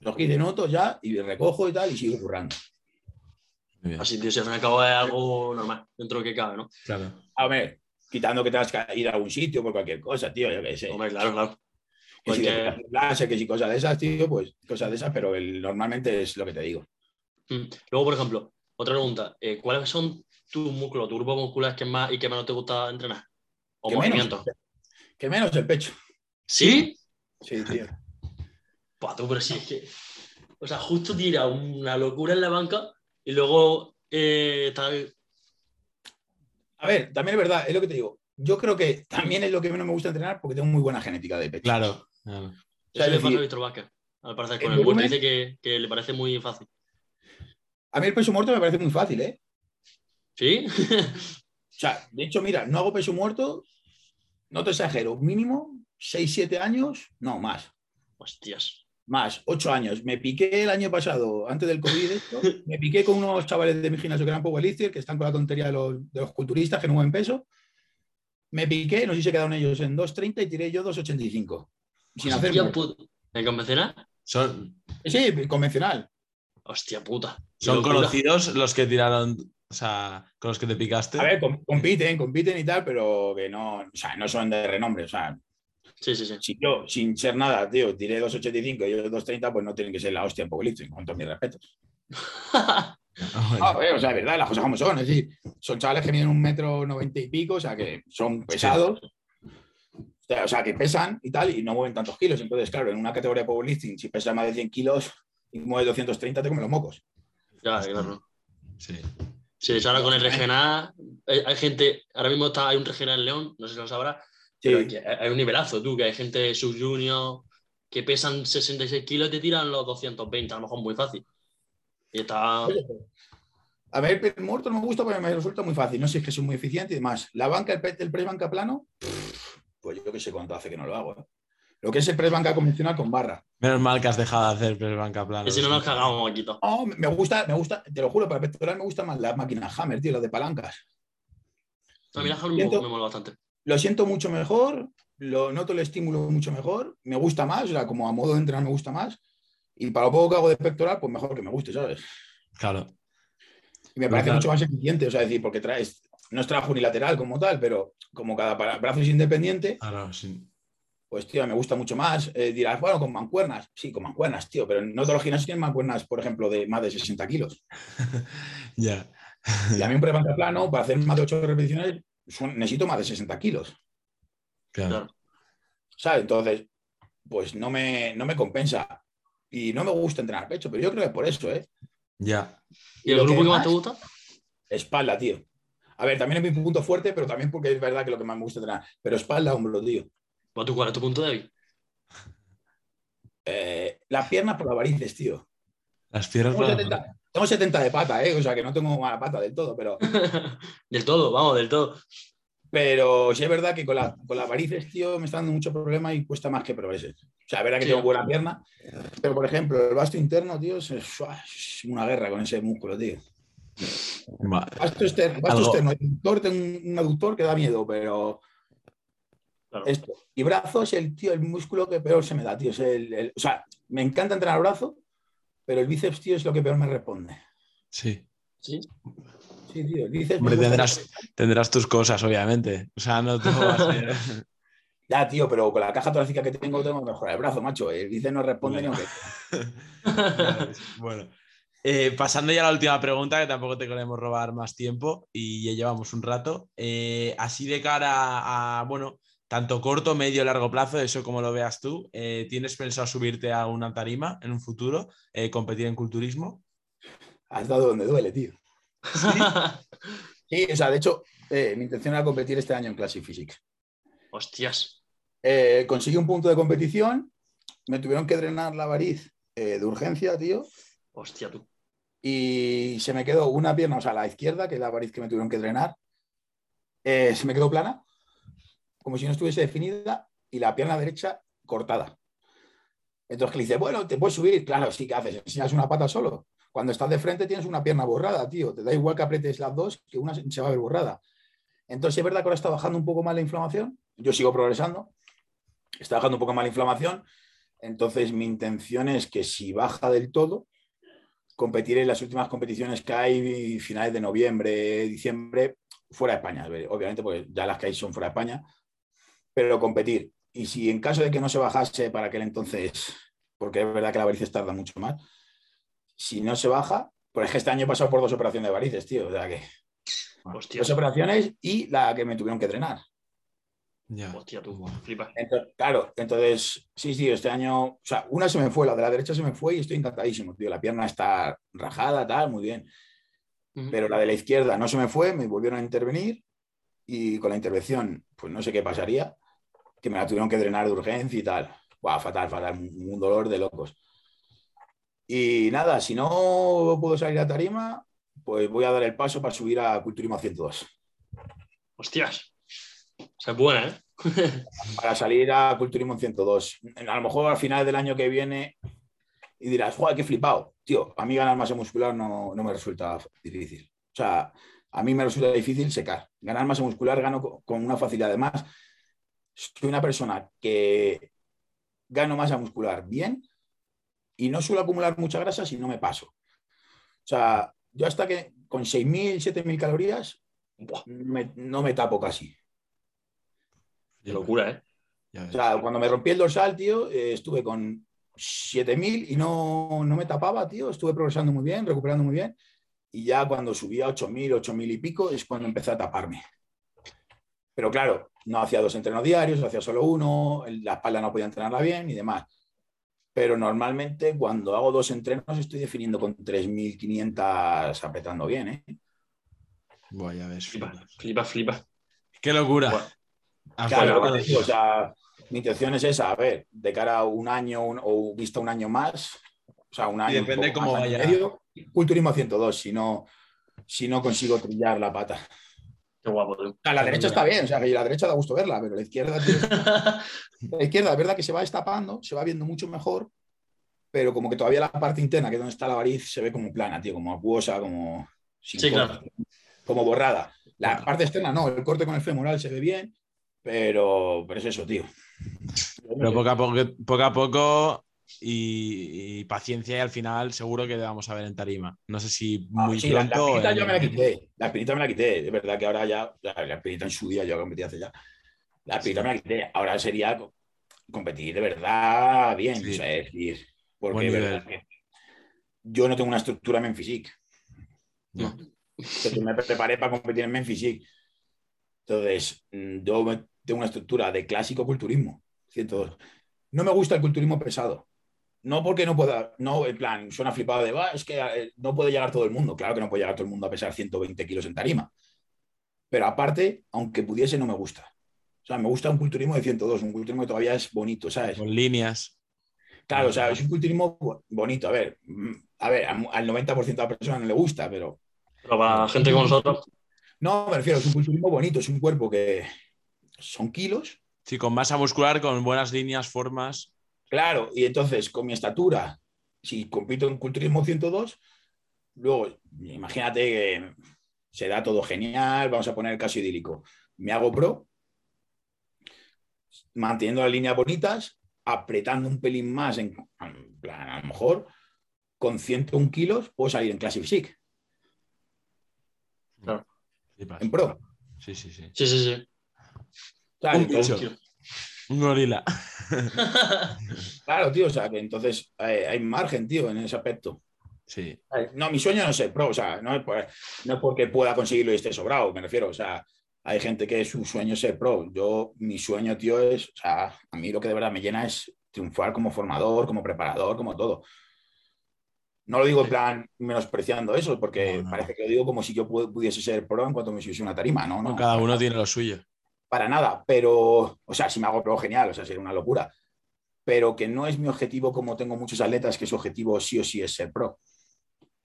los 15 minutos ya y recojo y tal y sigo currando. Así, tío, si al fin y al es algo normal, dentro de lo que cabe, ¿no? Claro. A ver, quitando que tengas que ir a algún sitio por cualquier cosa, tío, yo qué sé. Hombre, claro, claro. Que si clase, que si cosas de esas, tío, pues cosas de esas, pero el, normalmente es lo que te digo. Mm. Luego, por ejemplo, otra pregunta, eh, ¿cuáles son tus músculos, tus grupos musculares que más y que menos te gusta entrenar? ¿O movimientos? que menos el pecho. ¿Sí? Sí, tío. Pato, pero sí es que. O sea, justo tira una locura en la banca y luego eh, está. A ver, también es verdad, es lo que te digo. Yo creo que también es lo que menos me gusta entrenar porque tengo muy buena genética de pecho. Claro. claro. O sea, Eso le pasa a Víctor Vázquez. Al parecer, con el, el dice que, que, le parece muy fácil. A mí el peso muerto me parece muy fácil, ¿eh? ¿Sí? o sea, de hecho, mira, no hago peso muerto, no te exagero, mínimo 6, 7 años, no más. Hostias más ocho años. Me piqué el año pasado, antes del COVID, esto, me piqué con unos chavales de mi gimnasio que eran powerlifter, que están con la tontería de los, de los culturistas que no mueven peso. Me piqué, no sé si se quedaron ellos en 2.30 y tiré yo 2.85. Sin hacer. ¿En convencional? Son, Sí, convencional. Hostia puta. son locura. conocidos los que tiraron, o sea, con los que te picaste. A ver, com- compiten, compiten y tal, pero que no, o sea, no son de renombre. O sea, Sí, sí, sí. si yo, sin ser nada, tío, tiré 2.85 y ellos 2.30, pues no tienen que ser la hostia en powerlifting, con todos mis respetos. Ah, eh, o sea, es verdad, las cosas como son. Es decir, son chavales que miden un metro noventa y pico, o sea, que son pesados. O sea, o sea, que pesan y tal, y no mueven tantos kilos. Entonces, claro, en una categoría de powerlifting, si pesas más de 100 kilos y mueves 230, te comen los mocos. Ya, claro. Sí. Sí, ahora con el regional, hay, hay gente, ahora mismo está, hay un regional en León, no sé si lo sabrás, Sí, pero que hay un nivelazo, tú, que hay gente sub-junior que pesan 66 kilos y te tiran los 220, a lo mejor muy fácil. Y está. A ver, el muerto no me gusta porque me resulta muy fácil. No sé, es que soy muy eficiente y demás. La banca, el, el press banca plano, pues yo que sé cuánto hace que no lo hago. ¿eh? Lo que es el press banca convencional con barra. Menos mal que has dejado de hacer press banca plana. Que si no nos cagamos aquí todo. No, me gusta, me gusta, te lo juro, para el pectoral me gustan más las máquinas Hammer, tío, las de palancas. A mí la Hammer me mola bastante. Lo siento mucho mejor, lo noto el estímulo mucho mejor, me gusta más, o sea, como a modo de entrenar me gusta más. Y para lo poco que hago de pectoral, pues mejor que me guste, ¿sabes? Claro. Y me parece Brutal. mucho más eficiente, o sea, decir, porque traes, no es trabajo unilateral como tal, pero como cada brazo es independiente, Claro, sí. pues tío, me gusta mucho más. Eh, dirás, bueno, con mancuernas, sí, con mancuernas, tío, pero no todos los gimnasios tienen mancuernas, por ejemplo, de más de 60 kilos. Ya. Y a mí un preparación plano, para hacer más de 8 repeticiones, son- necesito más de 60 kilos. Claro. ¿sabes? Entonces, pues no me, no me compensa. Y no me gusta entrenar pecho, pero yo creo que por eso, ¿eh? Ya. ¿Y el lo grupo que que más te gusta? Espalda, tío. A ver, también es mi punto fuerte, pero también porque es verdad que lo que más me gusta entrenar. Pero espalda, hombro, tío. Tú, ¿cuál es tu punto débil? Eh, las piernas por las varices, tío. Las piernas. No- 70, tengo 70 de pata, ¿eh? O sea, que no tengo mala pata del todo, pero, del todo, vamos, del todo. pero sí es verdad que con, la, con las varices, tío, me está dando mucho problema y cuesta más que progreses. O sea, verdad que Sí. tengo buena pierna, pero por ejemplo, el vasto interno, tío, es, una guerra con ese músculo, tío. Va. Vasto externo, vasto externo. Aductor, tengo un, un aductor que da miedo, pero Claro. esto. Y brazo es el tío, el músculo que peor se me da, tío. Es el, el- o sea, me encanta entrenar brazo, pero el bíceps, tío, es lo que peor me responde. Sí. ¿Sí? Sí, tío, el bíceps. Hombre, tendrás, tendrás tus cosas, obviamente. O sea, no todo va a. Ya, tío, pero con la caja torácica que tengo, tengo que mejorar el brazo, macho. El bíceps no responde Bueno. ni aunque. bueno. Eh, pasando ya a la última pregunta, que tampoco te queremos robar más tiempo y ya llevamos un rato. Eh, así de cara a, bueno, tanto corto, medio, largo plazo, eso como lo veas tú, eh, ¿tienes pensado subirte a una tarima en un futuro, eh, competir en culturismo? Has dado donde duele, tío. Sí, o sea, de hecho, eh, mi intención era competir este año en Classic Physics. Hostias. Eh, conseguí un punto de competición, me tuvieron que drenar la variz eh, de urgencia, tío, Hostia, tú. y se me quedó una pierna, o sea, la izquierda, que es la variz que me tuvieron que drenar, eh, se me quedó plana, como si no estuviese definida, y la pierna derecha cortada. Entonces que le dice, bueno, te puedes subir, claro, sí, ¿qué haces? ¿Enseñas una pata solo? Cuando estás de frente tienes una pierna borrada, tío, te da igual que aprietes las dos, que una se va a ver borrada. Entonces es verdad que ahora está bajando un poco más la inflamación, yo sigo progresando, está bajando un poco más la inflamación, entonces mi intención es que si baja del todo, competiré en las últimas competiciones que hay, finales de noviembre, diciembre, fuera de España, obviamente, porque ya las que hay son fuera de España, pero competir. Y si en caso de que no se bajase para aquel entonces, porque es verdad que la varices tarda mucho más, si no se baja, pues es que este año he pasado por dos operaciones de varices, tío, o sea que Hostia. dos operaciones y la que me tuvieron que drenar. Ya. Hostia, tú. Flipas. Entonces, claro, entonces, sí, sí, este año, o sea, una se me fue, la de la derecha se me fue y estoy encantadísimo, tío. La pierna está rajada, tal, muy bien. Pero la de la izquierda no se me fue, me volvieron a intervenir y con la intervención, pues no sé qué pasaría, que me la tuvieron que drenar de urgencia y tal. Buah, fatal, fatal, un, dolor de locos. Y nada, si no puedo salir a tarima, pues voy a dar el paso para subir a Culturismo 102. Hostias. O sea, es buena, ¿eh? para salir a Culturismo 102. A lo mejor al final del año que viene y dirás, joder, qué flipado. Tío, a mí ganar masa muscular no, no me resulta difícil. O sea, a mí me resulta difícil secar. Ganar masa muscular gano co- con una facilidad. Además, soy una persona que gano masa muscular bien y no suelo acumular mucha grasa si no me paso. O sea, yo hasta que con 6.000, 7.000 calorías me- no me tapo casi. qué locura, ¿eh? O sea, cuando me rompí el dorsal, tío, eh, estuve con 7000 y no, no me tapaba, tío. Estuve progresando muy bien, recuperando muy bien. Y ya cuando subí a 8000, 8000 y pico es cuando empecé a taparme. Pero claro, no hacía dos entrenos diarios, hacía solo uno, la espalda no podía entrenarla bien y demás. Pero normalmente cuando hago dos entrenos estoy definiendo con 3500 apretando bien, ¿eh? Buah, ya ves. Flipa, flipa, flipa. Qué locura. Buah. Al Claro, digo, o sea, mi intención es esa, a ver, de cara a un año un- o visto un año más, o sea, un año. un depende poco cómo más, año y vaya. medio, culturismo 102, si no, si no consigo trillar la pata. Qué guapo, tío. O sea, la derecha está bien, o sea, que la derecha da gusto verla, pero la izquierda, tío, la izquierda, es verdad que se va destapando, se va viendo mucho mejor, pero como que todavía la parte interna, que es donde está la variz, se ve como plana, tío, como acuosa, como, sin Sí, corte, claro. como borrada. La Claro. parte externa no, el corte con el femoral se ve bien, pero, pero es eso, tío. Pero poco a poco, poco, a poco y, y paciencia y al final seguro que te vamos a ver en tarima. No sé si Ah, muy sí, la- pronto. La, espinita en- yo me la quité. La espinita me la quité. Es verdad que ahora ya, la espinita en su día yo competí hace ya. La espinita me la quité. Ahora sería co- competir de verdad bien. Sí. O sea, es decir, porque verdad que yo no tengo una estructura en Menphysique. No. Entonces me preparé para competir en Menphysique. Entonces, mm, yo tengo una estructura de clásico culturismo. 102. No me gusta el culturismo pesado. No porque no pueda, no, en plan, suena flipado de, va, es que eh, no puede llegar todo el mundo. Claro que no puede llegar todo el mundo a pesar 120 kilos en tarima. Pero aparte, aunque pudiese, no me gusta. O sea, me gusta un culturismo de 102, un culturismo que todavía es bonito, ¿sabes? Con líneas. Claro, o sea, es un culturismo bo- bonito. A ver, mm, a ver, al 90% de las personas no le gusta, pero Pero para gente como nosotros, no, me refiero, es un culturismo bonito, es un cuerpo que son kilos, Sí, con masa muscular, con buenas líneas, formas. Claro, y entonces con mi estatura, si compito en culturismo 102, luego imagínate que se da todo genial, vamos a poner caso idílico. Me hago pro, manteniendo las líneas bonitas, apretando un pelín más, en, en plan, a lo mejor con 101 kilos puedo salir en Classic Physique, Flipas. en pro. Sí, sí, sí. sí, sí, sí. Claro, Un. Un gorila. claro, tío, o sea, que entonces eh, hay margen, tío, en ese aspecto. Sí. No, mi sueño no es ser pro, o sea, no es, por- no es porque pueda conseguirlo y esté sobrado, me refiero, o sea, hay gente que su sueño es ser pro. Yo, mi sueño, tío, es, o sea, a mí lo que de verdad me llena es triunfar como formador, como preparador, como todo. No lo digo en plan menospreciando eso, porque No, no. parece que lo digo como si yo pu- pudiese ser pro en cuanto me subiese una tarima, ¿no? no Cada uno tiene lo suyo. Para nada, pero, o sea, si me hago pro, genial, o sea, sería una locura. Pero que no es mi objetivo como tengo muchos atletas que su objetivo sí o sí es ser pro.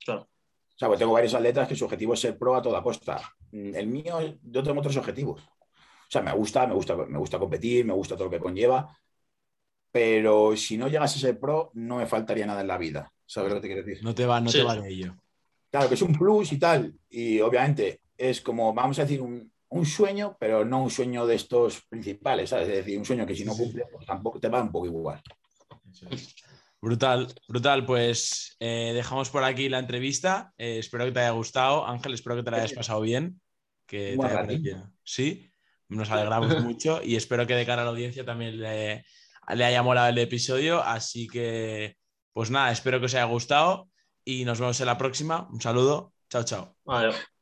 Claro. O sea, pues tengo varios atletas que su objetivo es ser pro a toda costa. Mm, El mío, yo tengo otros objetivos. O sea, me gusta, me gusta, me gusta competir, me gusta todo lo que conlleva, pero si no llegas a ser pro, no me faltaría nada en la vida. ¿Sabes lo que te quiero decir? No te va, no Sí. te va de ello. Claro que es un plus y tal. Y obviamente es como, vamos a decir, un, un sueño, pero no un sueño de estos principales, ¿sabes? Es decir, un sueño que si no Sí, sí. cumple, pues tampoco te va un poco igual. Brutal, brutal. Pues eh, dejamos por aquí la entrevista. Eh, espero que te haya gustado. Ángel, espero que te la hayas pasado bien. Que te haya. Sí, nos alegramos mucho y espero que de cara a la audiencia también le, le haya molado el episodio. Así que, pues nada, espero que os haya gustado y nos vemos en la próxima. Un saludo. Chao, chao. Adiós.